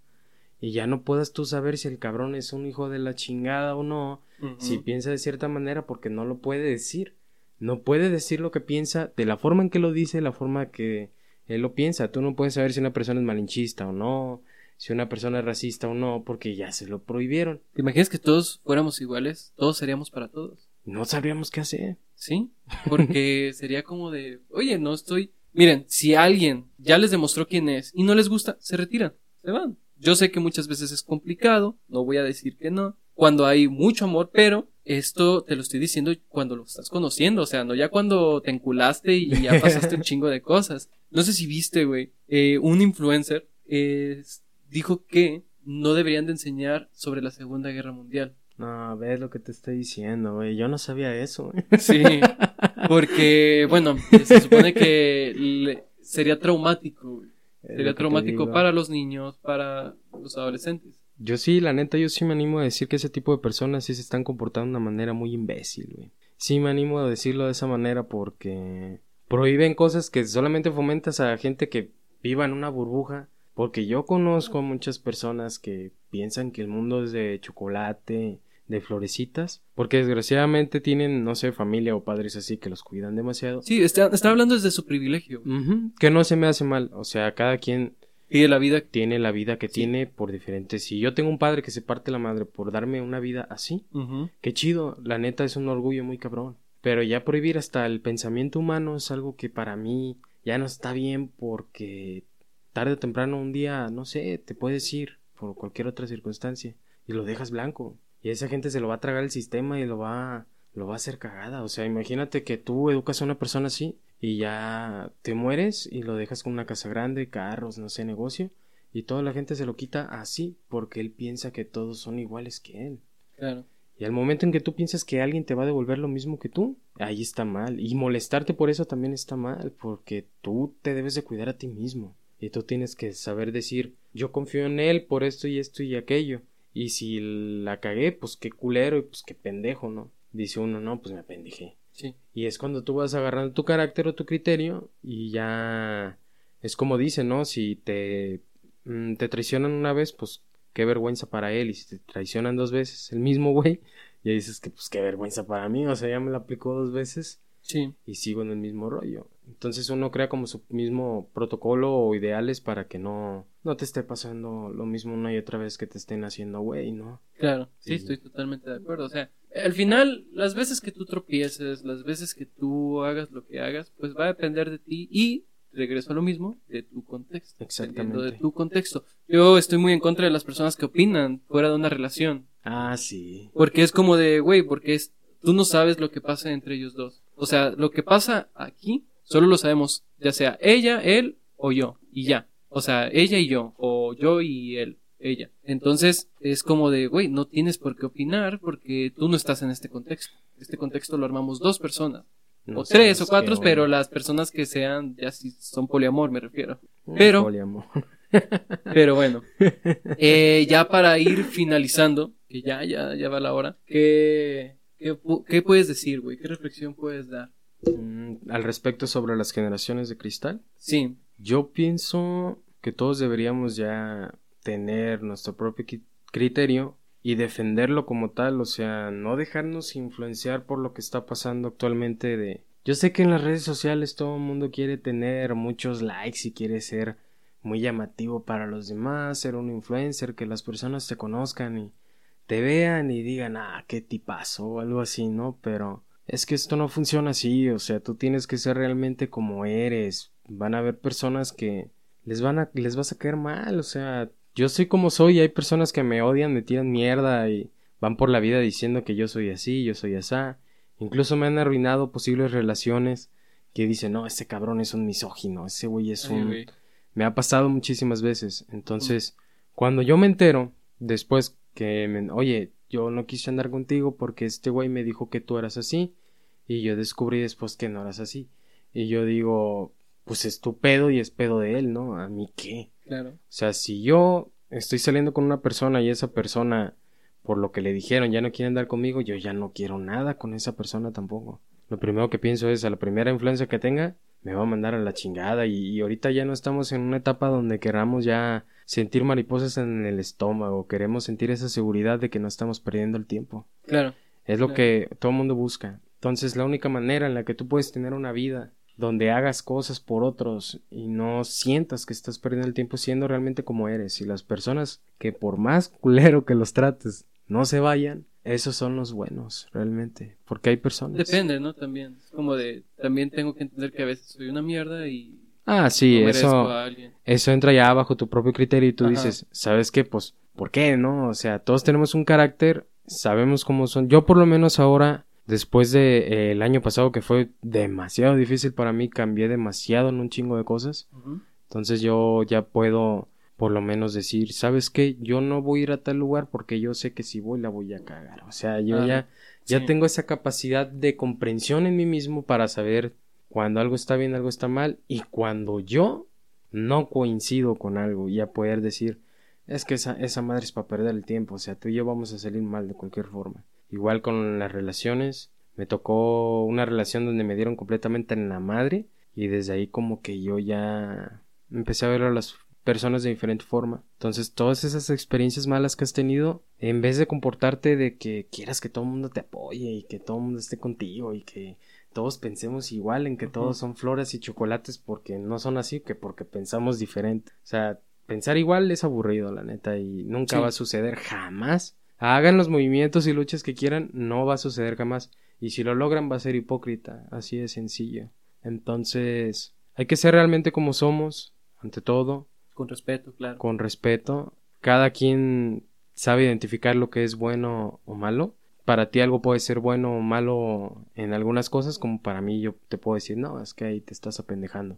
y ya no puedas tú saber si el cabrón es un hijo de la chingada o no, si piensa de cierta manera porque no lo puede decir. No puede decir lo que piensa de la forma en que lo dice, la forma que él lo piensa. Tú no puedes saber si una persona es malinchista o no, si una persona es racista o no, porque ya se lo prohibieron. ¿Te imaginas que todos fuéramos iguales? Todos seríamos para todos. No sabríamos qué hacer. ¿Sí? Porque sería como de, oye, no estoy... Miren, si alguien ya les demostró quién es y no les gusta, se retiran, se van. Yo sé que muchas veces es complicado, no voy a decir que no, cuando hay mucho amor, pero esto te lo estoy diciendo cuando lo estás conociendo, o sea, no ya cuando te enculaste y ya pasaste un chingo de cosas. No sé si viste, güey, eh, un influencer eh, dijo que no deberían de enseñar sobre la Segunda Guerra Mundial. No, ves lo que te estoy diciendo, güey. Yo no sabía eso. güey. Sí, porque, bueno, se supone que le- sería traumático, güey. Sería traumático para los niños, para los adolescentes. Yo sí, la neta, yo sí me animo a decir que ese tipo de personas sí se están comportando de una manera muy imbécil, güey. Sí me animo a decirlo de esa manera porque prohíben cosas que solamente fomentas a gente que viva en una burbuja. Porque yo conozco a muchas personas que piensan que el mundo es de chocolate, de florecitas, porque desgraciadamente tienen, no sé, familia o padres así que los cuidan demasiado. Sí, está, está hablando desde su privilegio. Que no se me hace mal, o sea, cada quien Y de la vida. tiene la vida que tiene por diferentes. Si yo tengo un padre que se parte la madre por darme una vida así, Ujú. qué chido, la neta es un orgullo muy cabrón. Pero ya prohibir hasta el pensamiento humano es algo que para mí ya no está bien porque tarde o temprano un día, no sé, te puedes ir por cualquier otra circunstancia y lo dejas blanco. Y esa gente se lo va a tragar el sistema y lo va, lo va a hacer cagada. O sea, imagínate que tú educas a una persona así y ya te mueres y lo dejas con una casa grande, carros, no sé, negocio. Y toda la gente se lo quita así porque él piensa que todos son iguales que él. Claro. Y al momento en que tú piensas que alguien te va a devolver lo mismo que tú, ahí está mal. Y molestarte por eso también está mal, porque tú te debes de cuidar a ti mismo. Y tú tienes que saber decir, yo confío en él por esto y esto y aquello. Y si la cagué, pues qué culero y pues qué pendejo, ¿no? Dice uno, no, pues me apendejé. Sí. Y es cuando tú vas agarrando tu carácter o tu criterio y ya es como dice, ¿no? Si te, mm, te traicionan una vez, pues qué vergüenza para él. Y si te traicionan dos veces, el mismo güey, ya dices que pues qué vergüenza para mí. O sea, ya me la aplicó dos veces Sí. y sigo en el mismo rollo. Entonces uno crea como su mismo protocolo o ideales para que no, no te esté pasando lo mismo una y otra vez que te estén haciendo güey, ¿no? Claro, sí, Sí. estoy totalmente de acuerdo. O sea, al final, las veces que tú tropieces, las veces que tú hagas lo que hagas, pues va a depender de ti y regreso a lo mismo, de tu contexto. Exactamente. de tu contexto. Yo estoy muy en contra de las personas que opinan fuera de una relación. Ah, sí. Porque es como de, güey, porque es, tú no sabes lo que pasa entre ellos dos. O sea, lo que pasa aquí, solo lo sabemos, ya sea ella, él o yo, y ya. O sea, ella y yo, o yo y él, ella. Entonces, es como de, güey, no tienes por qué opinar porque tú no estás en este contexto. Este contexto lo armamos dos personas. No o tres o cuatro, pero las personas que sean, ya sí son poliamor, me refiero. Mm, pero- poliamor. Pero bueno, eh, ya para ir finalizando, que ya, ya, ya va la hora, ¿qué, qué, qué puedes decir, güey? ¿Qué reflexión puedes dar? Mm, al respecto sobre las generaciones de cristal, Sí, yo pienso que todos deberíamos ya tener nuestro propio criterio y defenderlo como tal, o sea, no dejarnos influenciar por lo que está pasando actualmente de... Yo sé que en las redes sociales todo el mundo quiere tener muchos likes y quiere ser muy llamativo para los demás, ser un influencer, que las personas te conozcan y te vean y digan, ah, qué tipazo o algo así, ¿no? Pero es que esto no funciona así, o sea, tú tienes que ser realmente como eres. Van a haber personas que les van a les vas a caer mal, o sea, yo soy como soy, y hay personas que me odian, me tiran mierda y van por la vida diciendo que yo soy así, yo soy asá. Incluso me han arruinado posibles relaciones que dicen, "No, ese cabrón es un misógino, ese güey es un me ha pasado muchísimas veces. Entonces, cuando yo me entero, después que me, oye, yo no quise andar contigo porque este güey me dijo que tú eras así, y yo descubrí después que no eras así. Y yo digo, pues es tu pedo y es pedo de él, ¿no? ¿A mí qué? claro. O sea, si yo estoy saliendo con una persona y esa persona, por lo que le dijeron, ya no quiere andar conmigo, yo ya no quiero nada con esa persona tampoco. Lo primero que pienso es, a la primera influencia que tenga, me va a mandar a la chingada y, y ahorita ya no estamos en una etapa donde queramos ya sentir mariposas en el estómago, queremos sentir esa seguridad de que no estamos perdiendo el tiempo. Claro. Es lo Claro. que todo el mundo busca. Entonces, la única manera en la que tú puedes tener una vida donde hagas cosas por otros y no sientas que estás perdiendo el tiempo siendo realmente como eres. Y las personas que por más culero que los trates no se vayan, esos son los buenos, realmente. Porque hay personas. Depende, ¿no? También. Es como de, también tengo que entender que a veces soy una mierda y Ah, sí, no eso, a eso entra ya bajo tu propio criterio y tú Ajá. dices, ¿sabes qué? Pues, ¿por qué? ¿No? O sea, todos tenemos un carácter, sabemos cómo son. Yo por lo menos ahora, después de eh, el año pasado que fue demasiado difícil para mí, cambié demasiado en un chingo de cosas. Entonces yo ya puedo por lo menos decir, ¿sabes qué? Yo no voy a ir a tal lugar porque yo sé que si voy la voy a cagar. O sea, yo Ajá. ya, ya Sí. tengo esa capacidad de comprensión en mí mismo para saber cuando algo está bien, algo está mal y cuando yo no coincido con algo y a poder decir, es que esa, esa madre es para perder el tiempo, o sea, tú y yo vamos a salir mal de cualquier forma. Igual con las relaciones, me tocó una relación donde me dieron completamente en la madre y desde ahí como que yo ya empecé a ver a las personas de diferente forma. Entonces, todas esas experiencias malas que has tenido, en vez de comportarte de que quieras que todo el mundo te apoye y que todo el mundo esté contigo y que todos pensemos igual en que todos son flores y chocolates porque no son así, que porque pensamos diferente. O sea, pensar igual es aburrido, la neta, y nunca Sí. va a suceder jamás. Hagan los movimientos y luchas que quieran, no va a suceder jamás. Y si lo logran va a ser hipócrita, así de sencillo. Entonces, hay que ser realmente como somos, ante todo, Con respeto, claro. con respeto. Cada quien sabe identificar lo que es bueno o malo. Para ti algo puede ser bueno o malo en algunas cosas, como para mí yo te puedo decir, no, es que ahí te estás apendejando,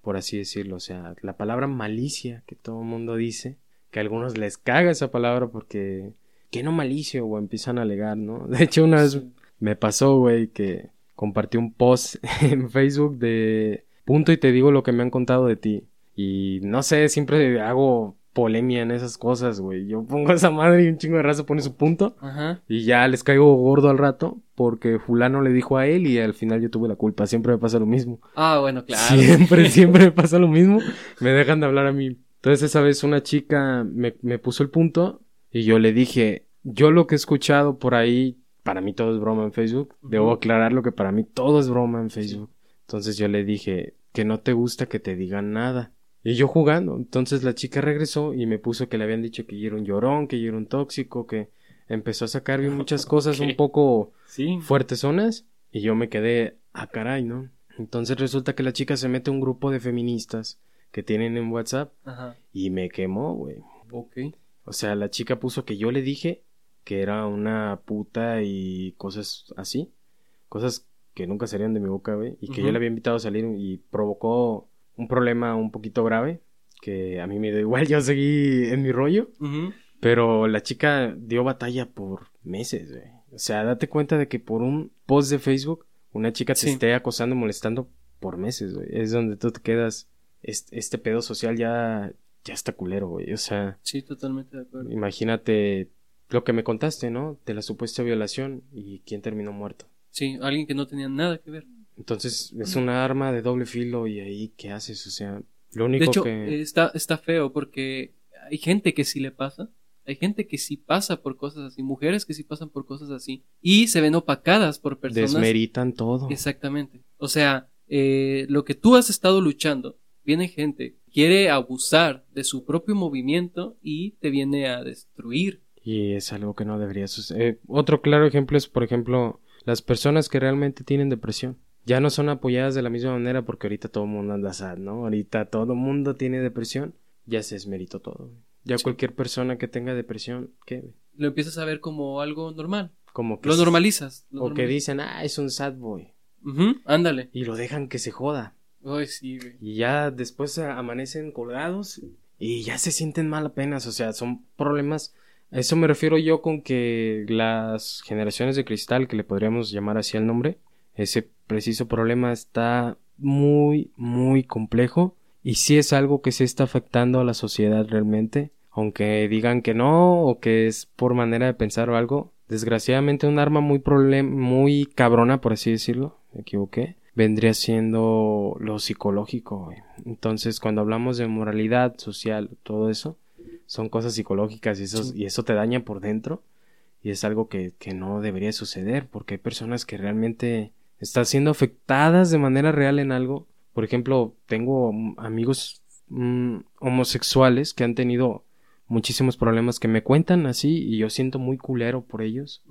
por así decirlo. O sea, la palabra malicia que todo el mundo dice, que a algunos les caga esa palabra porque, ¿qué no malicio? O empiezan a alegar, ¿no? De hecho, una vez me pasó, güey, que compartí un post en Facebook de punto y te digo lo que me han contado de ti. Y no sé, siempre hago polemia en esas cosas, güey. Yo pongo esa madre y un chingo de raza pone su punto Ajá. y ya les caigo gordo al rato porque fulano le dijo a él y al final yo tuve la culpa. Siempre me pasa lo mismo. Ah, bueno, claro. Siempre, siempre me pasa lo mismo. Me dejan de hablar a mí. Entonces esa vez una chica me, me puso el punto y yo le dije, yo lo que he escuchado por ahí, para mí todo es broma en Facebook. Debo aclarar lo que para mí todo es broma en Facebook. Entonces yo le dije que no te gusta que te digan nada. Y yo jugando. Entonces la chica regresó y me puso que le habían dicho que yo era un llorón, que yo era un tóxico, que empezó a sacar bien muchas cosas un poco Sí. fuertes zonas y yo me quedé a caray, ¿no? Entonces resulta que la chica se mete a un grupo de feministas que tienen en WhatsApp Ajá. y me quemó, güey. Ok. O sea, la chica puso que yo le dije que era una puta y cosas así, cosas que nunca salían de mi boca, güey, y que yo le había invitado a salir y provocó un problema un poquito grave que a mí me dio igual, yo seguí en mi rollo. Pero la chica dio batalla por meses, güey. O sea, date cuenta de que por un post de Facebook, una chica te Sí. esté acosando, molestando por meses, güey. Es donde tú te quedas. Este, este pedo social ya, ya está culero, güey. O sea, Sí, totalmente de acuerdo. imagínate lo que me contaste, ¿no? De la supuesta violación y quién terminó muerto. Sí, alguien que no tenía nada que ver. Entonces, es una arma de doble filo y ahí, ¿qué haces? O sea, lo único De hecho, que... eh, está, está feo porque hay gente que sí le pasa. Hay gente que sí pasa por cosas así. Mujeres que sí pasan por cosas así. Y se ven opacadas por personas. Desmeritan todo. Exactamente. O sea, eh, lo que tú has estado luchando, viene gente, quiere abusar de su propio movimiento y te viene a destruir. Y es algo que no debería suceder. otro claro ejemplo es, por ejemplo, las personas que realmente tienen depresión. Ya no son apoyadas de la misma manera porque ahorita todo el mundo anda sad, ¿no? Ahorita todo el mundo tiene depresión. Ya se esmeritó todo. Ya Sí. cualquier persona que tenga depresión, ¿qué? Lo empiezas a ver como algo normal. Como que... Lo normalizas. lo O que normalizas. dicen, ah, es un sad boy. Ujú, ándale. Y lo dejan que se joda. Ay, sí, güey. Y ya después amanecen colgados y ya se sienten mal apenas. O sea, son problemas. A eso me refiero yo con que las generaciones de cristal, que le podríamos llamar así el nombre, ese preciso problema está muy, muy complejo. Y sí es algo que se está afectando a la sociedad realmente. Aunque digan que no, o que es por manera de pensar o algo. Desgraciadamente un arma muy problem muy cabrona, por así decirlo. Me equivoqué vendría siendo lo psicológico. güey. Entonces, cuando hablamos de moralidad social, todo eso, son cosas psicológicas y eso, Sí. y eso te daña por dentro. Y es algo que, que no debería suceder, porque hay personas que realmente están siendo afectadas de manera real en algo. Por ejemplo, tengo amigos mm, homosexuales que han tenido muchísimos problemas que me cuentan así y yo siento muy culero por ellos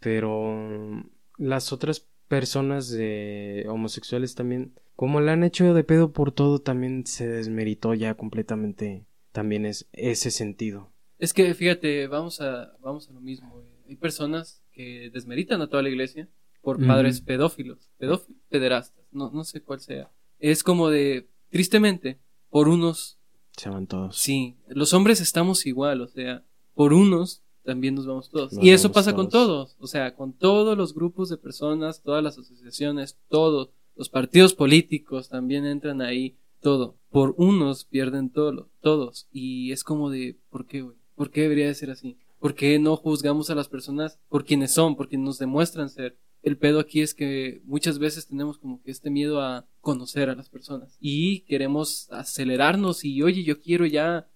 pero mm, las otras personas de homosexuales también como le han hecho de pedo por todo también se desmeritó ya completamente también es ese sentido Es que fíjate, vamos a, vamos a lo mismo. Hay personas que desmeritan a toda la iglesia por padres pedófilos, pedófilos, pederastas, no, no sé cuál sea. Es como de, tristemente, por unos, se van todos sí, los hombres estamos igual, o sea, por unos también nos vamos todos. Nos y eso pasa con todos. todos, o sea, con todos los grupos de personas, todas las asociaciones, todos, los partidos políticos también entran ahí, todo. Por unos pierden todo, todos. Y es como de, ¿por qué, güey? ¿Por qué debería de ser así? ¿Por qué no juzgamos a las personas por quienes son, por quienes nos demuestran ser? El pedo aquí es que muchas veces tenemos como que este miedo a conocer a las personas y queremos acelerarnos y oye, yo quiero ya,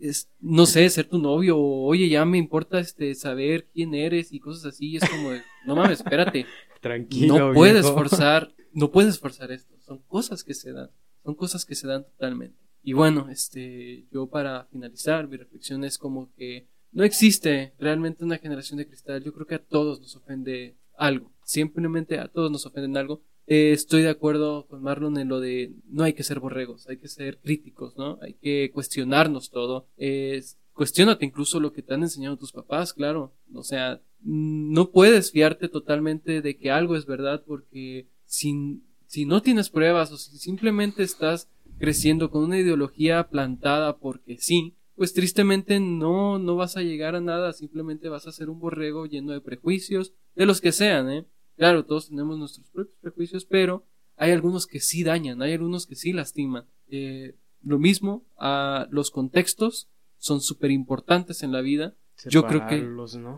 es, no sé, ser tu novio o oye, ya me importa este saber quién eres y cosas así. Y es como de, no mames, espérate, tranquilo no puedes viejo. forzar, no puedes forzar esto. Son cosas que se dan, son cosas que se dan totalmente. Y bueno, este, yo para finalizar, mi reflexión es como que no existe realmente una generación de cristal. Yo creo que a todos nos ofende algo. Simplemente a todos nos ofenden algo. Eh, estoy de acuerdo con Marlon en lo de no hay que ser borregos, hay que ser críticos, ¿no? Hay que cuestionarnos todo. Eh, cuestiónate incluso lo que te han enseñado tus papás, claro. O sea, mm, no puedes fiarte totalmente de que algo es verdad porque si, si no tienes pruebas o si simplemente estás creciendo con una ideología plantada porque sí, pues tristemente no, no vas a llegar a nada, simplemente vas a ser un borrego lleno de prejuicios, de los que sean, ¿eh? Claro, todos tenemos nuestros propios prejuicios, pero hay algunos que sí dañan, hay algunos que sí lastiman. Eh, lo mismo, a los contextos son súper importantes en la vida. Yo creo que-.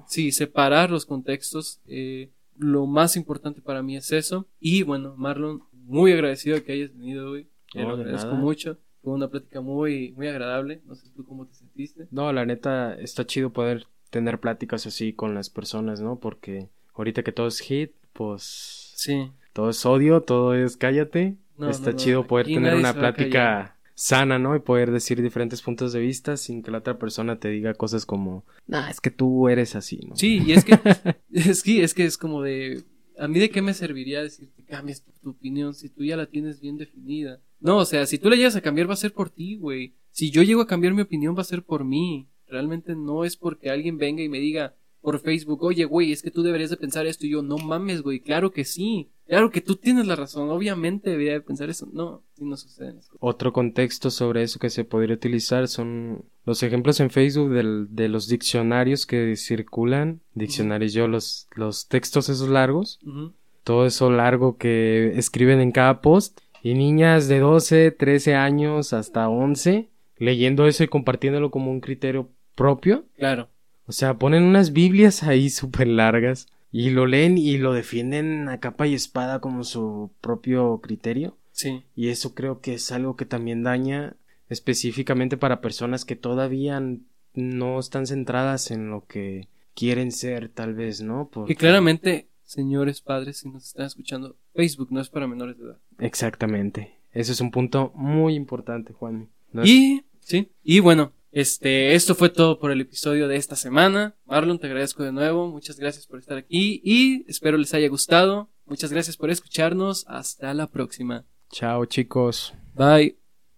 Sí, separar los contextos. eh, lo más importante para mí es eso. Y bueno, Marlon, muy agradecido de que hayas venido hoy. Te No, lo de agradezco nada. mucho. Fue una plática muy, muy agradable. No sé tú cómo te sentiste. No, la neta, está chido poder tener pláticas así con las personas, ¿no? Porque ahorita que todo es hit, pues Sí. todo es odio, todo es cállate. No, está no, no, chido poder aquí tener una plática sana, ¿no? Y poder decir diferentes puntos de vista sin que la otra persona te diga cosas como, nah, es que tú eres así, ¿no? Sí, y es que, es que, es que es como de, a mí de qué me serviría decir que cambies tu, tu opinión si tú ya la tienes bien definida. No, o sea, si tú la llegas a cambiar va a ser por ti, güey. Si yo llego a cambiar mi opinión va a ser por mí. Realmente no es porque alguien venga y me diga por Facebook, oye, güey, es que tú deberías de pensar esto y yo, no mames, güey, claro que sí. Claro que tú tienes la razón, obviamente debería de pensar eso. No, sí no sucede. Otro contexto sobre eso que se podría utilizar son los ejemplos en Facebook del- de los diccionarios que circulan. Diccionarios, yo, los, los textos esos largos. Todo eso largo que escriben en cada post y niñas de 12, 13 años hasta 11 leyendo eso y compartiéndolo como un criterio propio. Claro. O sea, ponen unas Biblias ahí súper largas y lo leen y lo defienden a capa y espada como su propio criterio. Sí. Y eso creo que es algo que también daña específicamente para personas que todavía no están centradas en lo que quieren ser, tal vez, ¿no? Que Porque- claramente, señores padres, si nos están escuchando, Facebook no es para menores de edad. Exactamente. Ese es un punto muy importante, Juan. No Y, sí, y bueno, este, esto fue todo por el episodio de esta semana. Marlon, te agradezco de nuevo, muchas gracias por estar aquí y espero les haya gustado. Muchas gracias por escucharnos, hasta la próxima. Chao, chicos. Bye.